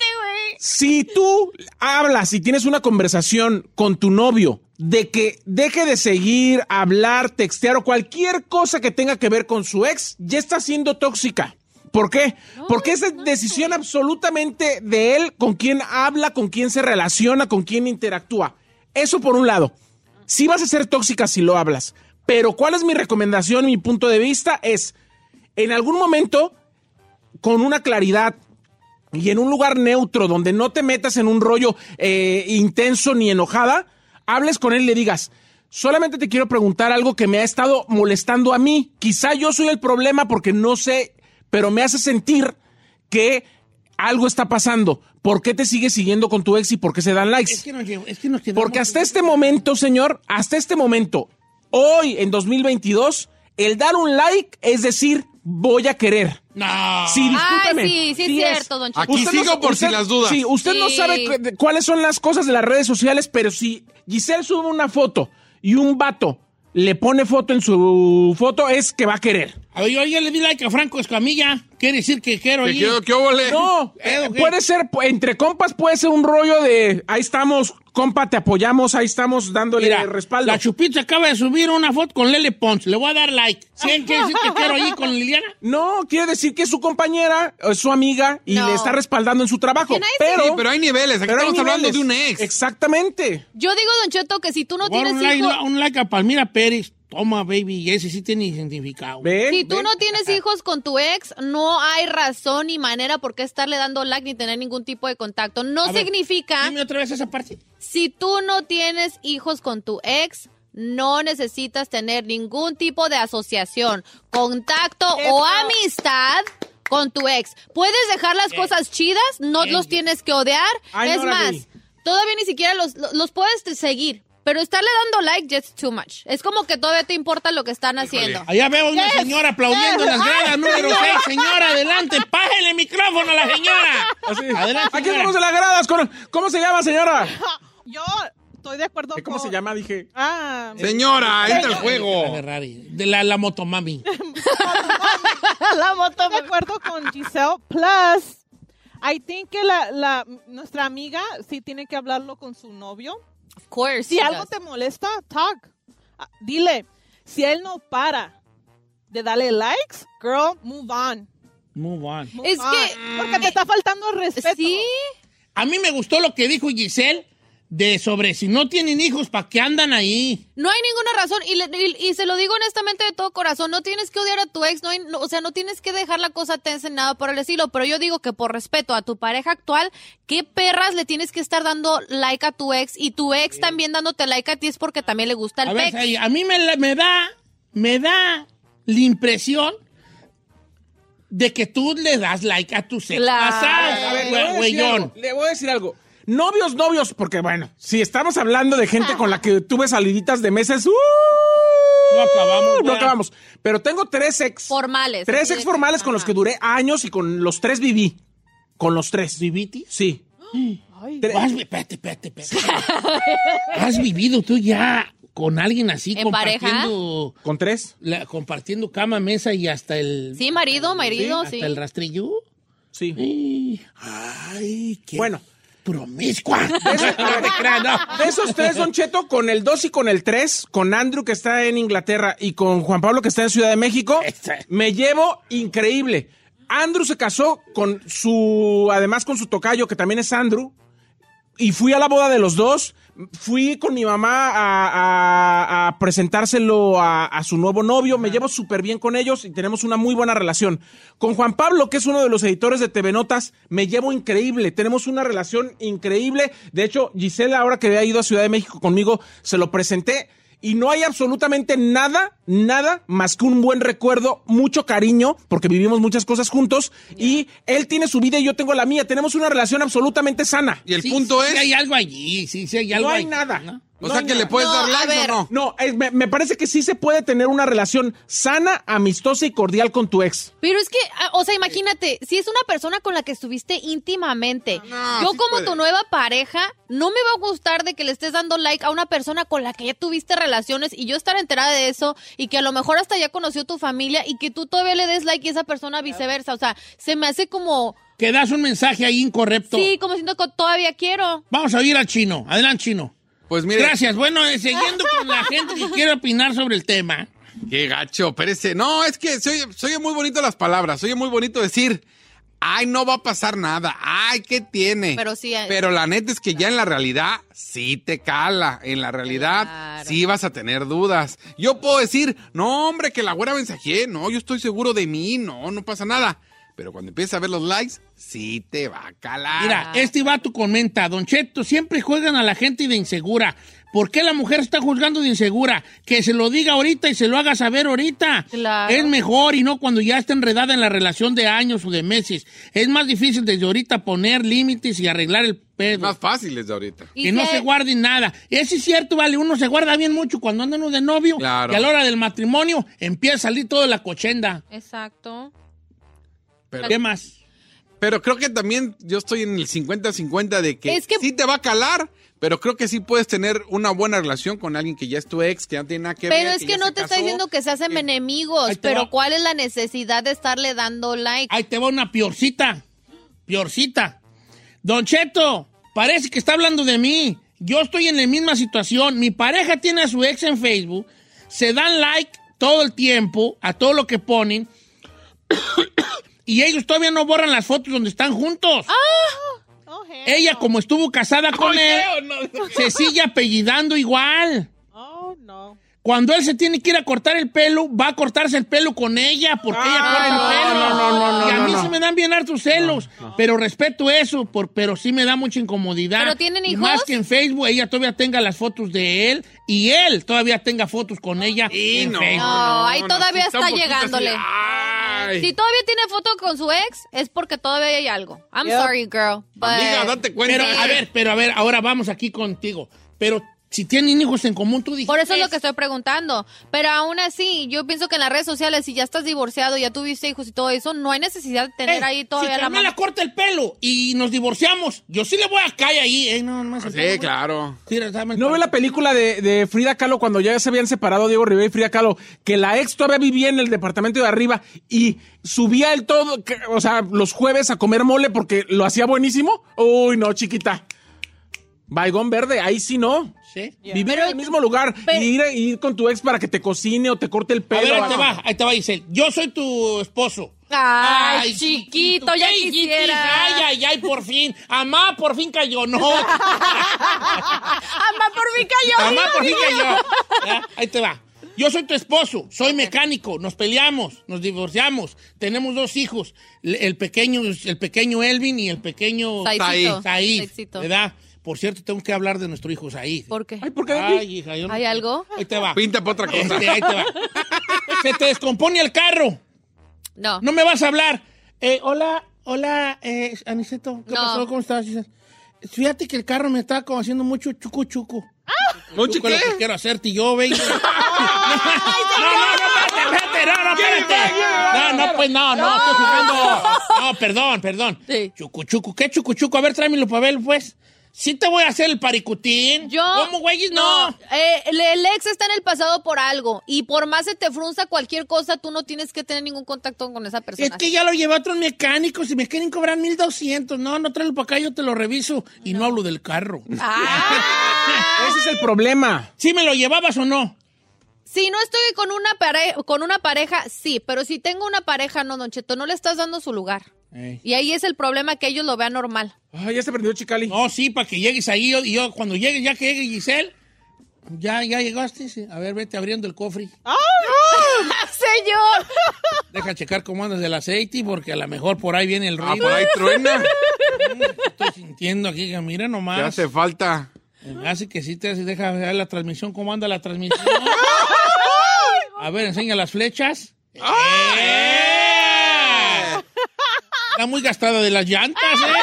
Si tú hablas y tienes una conversación con tu novio de que deje de seguir, hablar, textear o cualquier cosa que tenga que ver con su ex, ya está siendo tóxica. ¿Por qué? Porque es decisión absolutamente de él con quién habla, con quién se relaciona, con quién interactúa. Eso por un lado. Sí vas a ser tóxica si lo hablas. Pero ¿cuál es mi recomendación, mi punto de vista? Es, en algún momento, con una claridad, y en un lugar neutro donde no te metas en un rollo eh, intenso ni enojada, hables con él y le digas, solamente te quiero preguntar algo que me ha estado molestando a mí. Quizá yo soy el problema porque no sé, pero me hace sentir que algo está pasando. ¿Por qué te sigues siguiendo con tu ex y por qué se dan likes? Es que nos, llevo- es que nos quedamos- Porque hasta este momento, señor, hasta este momento, hoy en 2022, el dar un like es decir, voy a querer. No. Sí, discúlpeme. Ay, sí, sí es cierto, Don Cheto. Aquí Usted sigo no- por usted- si las dudas. Sí, usted no sabe cu- cuáles son las cosas de las redes sociales, pero si Giselle sube una foto y un vato le pone foto en su foto, es que va a querer. A ver, yo ya le di like a Franco Escamilla. Quiere decir que quiero ¿Qué ir. quiero? ¿Qué óvole? No, ¿Eh, puede ser, entre compas puede ser un rollo de, ahí estamos, compa, te apoyamos, ahí estamos dándole Mira, respaldo. la Chupita acaba de subir una foto con Lele Pons. Le voy a dar like. ¿Sí quiere decir que quiero ir con Liliana? No, quiere decir que es su compañera, es su amiga y No. le está respaldando en su trabajo. Pero, Sí, pero hay niveles. Aquí pero estamos hablando de un ex. Exactamente. Yo digo, Don Cheto, que si tú no tienes un, like, un like a Palmira Pérez. Toma, baby, ese sí tiene identificado. Si tú no tienes hijos con tu ex, no hay razón ni manera por qué estarle dando like ni tener ningún tipo de contacto. No A ver, significa... Dime otra vez esa parte. Si tú no tienes hijos con tu ex, no necesitas tener ningún tipo de asociación, contacto o amistad con tu ex. Puedes dejar las cosas chidas, no los tienes que odiar. Ay, es no, más, vi. todavía ni siquiera los, los puedes seguir. Pero estarle dando like just too much. Es como que todavía te importa lo que están haciendo. Allá veo una Yes, señora aplaudiendo en yes. las gradas, número señora. 6. Señora, adelante, pájele el micrófono a la señora. Adelante, Aquí estamos en las gradas con... ¿Cómo se llama, señora? Yo estoy de acuerdo ¿Cómo se llama? Dije. Ah, Señora, entra al La juego. Ferrari, de la, la motomami. la moto. De acuerdo con Giselle. Plus, I think que la, la, nuestra amiga sí tiene que hablarlo con su novio. Of course. Si algo does. te molesta, talk. Ah, Dile, si él no para de darle likes, girl, move on. Move on. Move Es on. que- Porque te está faltando respeto. Sí. A mí me gustó lo que dijo Giselle de sobre si no tienen hijos, ¿para qué andan ahí? No hay ninguna razón, y, le- y- y se lo digo honestamente de todo corazón, no tienes que odiar a tu ex, no, hay- no- o sea, no tienes que dejar la cosa tensa en nada por el estilo, pero yo digo que por respeto a tu pareja actual, ¿qué perras le tienes que estar dando like a tu ex? Y tu ex también dándote like a ti es porque también le gusta el A pex. A mí me, da, me da la impresión de que tú le das like a tu ex Claro. pasados, A ver, le voy a decir güeyón. algo, Le voy a decir algo. Novios, novios, porque bueno, si estamos hablando de gente con la que tuve saliditas de meses, ¡uh! No acabamos. no acabamos. Pero tengo tres ex. Formales. Tres ex formales con los que duré años y con los tres viví. Con los tres. ¿Viviti? Sí. Tre- Has, espérate, espérate, espérate. ¿Has vivido tú ya con alguien así ¿En pareja? compartiendo, ¿Con tres? la- compartiendo cama, mesa y hasta el, Sí, marido, marido, hasta sí. el rastrillo? Sí. Ay, qué Bueno. Promiscua. De, esos- tres, Don Cheto, con el 2 y con el 3, con Andrew que está en Inglaterra y con Juan Pablo que está en Ciudad de México, me llevo increíble. Andrew se casó con su, además con su tocayo, que también es Andrew, y fui a la boda de los dos. Fui con mi mamá a, a- a presentárselo a, a su nuevo novio. Me llevo súper bien con ellos y tenemos una muy buena relación. Con Juan Pablo, que es uno de los editores de TV Notas, me llevo increíble. Tenemos una relación increíble. De hecho, Gisela, ahora que había ido a Ciudad de México conmigo, se lo presenté. Y no hay absolutamente nada, nada más que un buen recuerdo, mucho cariño, porque vivimos muchas cosas juntos. Y él tiene su vida y yo tengo la mía. Tenemos una relación absolutamente sana. Y el Sí, punto sí es, hay algo allí, sí, sí hay algo No hay allí, nada. ¿no? O No sea que le puedes No, dar ver. o no. No, es- me, me parece que sí se puede tener una relación sana, amistosa y cordial con tu ex. Pero es que, ah, o sea, imagínate, si es una persona con la que estuviste íntimamente, No, yo sí como puede. tu nueva pareja, no me va a gustar de que le estés dando like a una persona con la que ya tuviste relaciones y yo estar enterada de eso y que a lo mejor hasta ya conoció tu familia y que tú todavía le des like y esa persona viceversa. O sea, se me hace como, Que das un mensaje ahí incorrecto. sí, como siento que todavía quiero. Vamos a oír al chino. Adelante, chino. Pues mire, Gracias. Bueno, eh, siguiendo con la gente que quiere opinar sobre el tema. qué gacho, espérese. No, es que se oye, se oye muy bonito las palabras, se oye muy bonito decir, ay, no va a pasar nada, ay, ¿qué tiene? Pero sí, eh. Pero la neta es que ya en la realidad sí te cala. En la realidad Claro. sí vas a tener dudas. Yo puedo decir, no, hombre, que la güera mensajé, no, yo estoy seguro de mí, no, no pasa nada. Pero cuando empiezas a ver los likes, sí te va a calar. Mira, este vato comenta, Don Cheto, siempre juegan a la gente de insegura. ¿Por qué la mujer está juzgando de insegura? Que se lo diga ahorita y se lo haga saber ahorita. Claro. Es mejor y no cuando ya está enredada en la relación de años o de meses. Es más difícil desde ahorita poner límites y arreglar el pedo. más fácil desde ahorita. Y que no se guarden nada. Eso es cierto, vale. Uno se guarda bien mucho cuando anda uno de novio. Claro. Y a la hora del matrimonio empieza a salir toda la cochenda. Exacto. Pero, ¿Qué más? pero creo que también yo estoy en el 50-50 de que, Es que- sí te va a calar, pero creo que sí puedes tener una buena relación con alguien que ya es tu ex, que ya no tiene nada que ver. Pero es que no te está casó. diciendo que se hacen Ahí enemigos, pero va. ¿cuál es la necesidad de estarle dando like? Ahí te va una piorcita. Piorcita. Don Cheto, parece que está hablando de mí. Yo estoy en la misma situación. Mi pareja tiene a su ex en Facebook. Se dan like todo el tiempo a todo lo que ponen. Y ellos todavía no borran las fotos donde están juntos. Oh, hell Ella, no. como estuvo casada con él, se sigue apellidando igual. Oh, no. Cuando él se tiene que ir a cortar el pelo, va a cortarse el pelo con ella, porque ella corta el no, pelo. no, no, no, no, y a mí no, se no. me dan bien hartos celos, pero respeto eso, por, pero sí me da mucha incomodidad. ¿Pero tienen Y hijos? más que en Facebook ella todavía tenga las fotos de él y él todavía tenga fotos con ella en no, Facebook. No, ahí no, todavía sí está llegándole. así, ay. Si todavía tiene foto con su ex, es porque todavía hay algo. I'm Yep. sorry, girl. But Amiga, date cuenta. Pero, a ver, pero a ver, ahora vamos aquí contigo. Pero si tienen hijos en común, tú dijiste. Por eso es lo que estoy preguntando. Pero aún así, yo pienso que en las redes sociales, si ya estás divorciado, ya tuviste hijos y todo eso, no hay necesidad de tener Eh, ahí todavía si la mano. corta el pelo y nos divorciamos, yo sí le voy a caer ahí. Eh, no, no, Sí, claro. Sí, ¿No ve la película de, de Frida Kahlo cuando ya se habían separado Diego Rivera y Frida Kahlo? Que la ex todavía vivía en el departamento de arriba y subía el todo, que- o sea, los jueves a comer mole porque lo hacía buenísimo. Uy, no, chiquita. Baigón verde, ahí sí no. Sí. Vivir en el mismo lugar y ir, ir con tu ex para que te cocine o te corte el A pelo. ver, ahí te va, ahí te va, Giselle. Yo soy tu esposo. Ay, chiquito, ya ¿qué quisiera. Ay, ay, ay, por fin. Amá, por fin cayó. No. Amá, por mí cayó. Amá, por fin cayó. Ya, Ahí te va. Yo soy tu esposo, soy mecánico, nos peleamos, nos divorciamos, tenemos dos hijos, el pequeño, el pequeño Elvin y el pequeño. Said. ¿verdad? Por cierto, tengo que hablar de nuestro hijo Said. ¿Por qué? Ay, ¿por qué? Ay, hija, yo no- ¿Hay algo? Ahí te va. Pinta para otra cosa. Este, ahí te va. Se te descompone el carro. No. No me vas a hablar. Eh, hola, hola, eh, Aniceto. ¿Qué No. pasó? ¿Cómo estás? Fíjate que el carro me está como haciendo mucho chucu chucu. ¿Mucho Chucu es lo qué? que quiero hacerte yo, baby. no, no, no, espérate, espérate, no, no, espérate. No, no, pues no, no, estoy jugando. No, perdón, perdón. Sí. Chucu chucu, ¿qué chucu chucu? A ver, tráemelo para verlo, pues. Sí te voy a hacer el paricutín. Yo. ¿Cómo, güeyes? No. Eh, el, el ex está en el pasado por algo. Y por más se te frunza cualquier cosa, tú no tienes que tener ningún contacto con esa persona. Es que ya lo llevé a otros mecánicos y me quieren cobrar 1200. No, no tráelo para acá, yo te lo reviso. Y no hablo del carro. Ah. Ese es el problema. ¿Sí me lo llevabas o no? Si no estoy con una, pare- con una pareja, sí. Pero si tengo una pareja, no, Don Cheto, no le estás dando su lugar. Ey. Y ahí es el problema, que ellos lo vean normal. Ay, ya se prendió Chicali. No, sí, para que llegues ahí. yo- Y yo, cuando llegues, ya que llegue Giselle, ya, ya llegaste. sí. A ver, vete abriendo el cofre. ¡Señor! Deja checar cómo andas del aceite, porque a lo mejor por ahí viene el Ah, ruido. por ahí truena. Estoy sintiendo aquí que mira nomás. Ya hace falta. Hace que sí te hace, deja ver la transmisión, cómo anda la transmisión. A ver, enseña las flechas. ¡Eh! Está muy gastada de las llantas, ¿eh?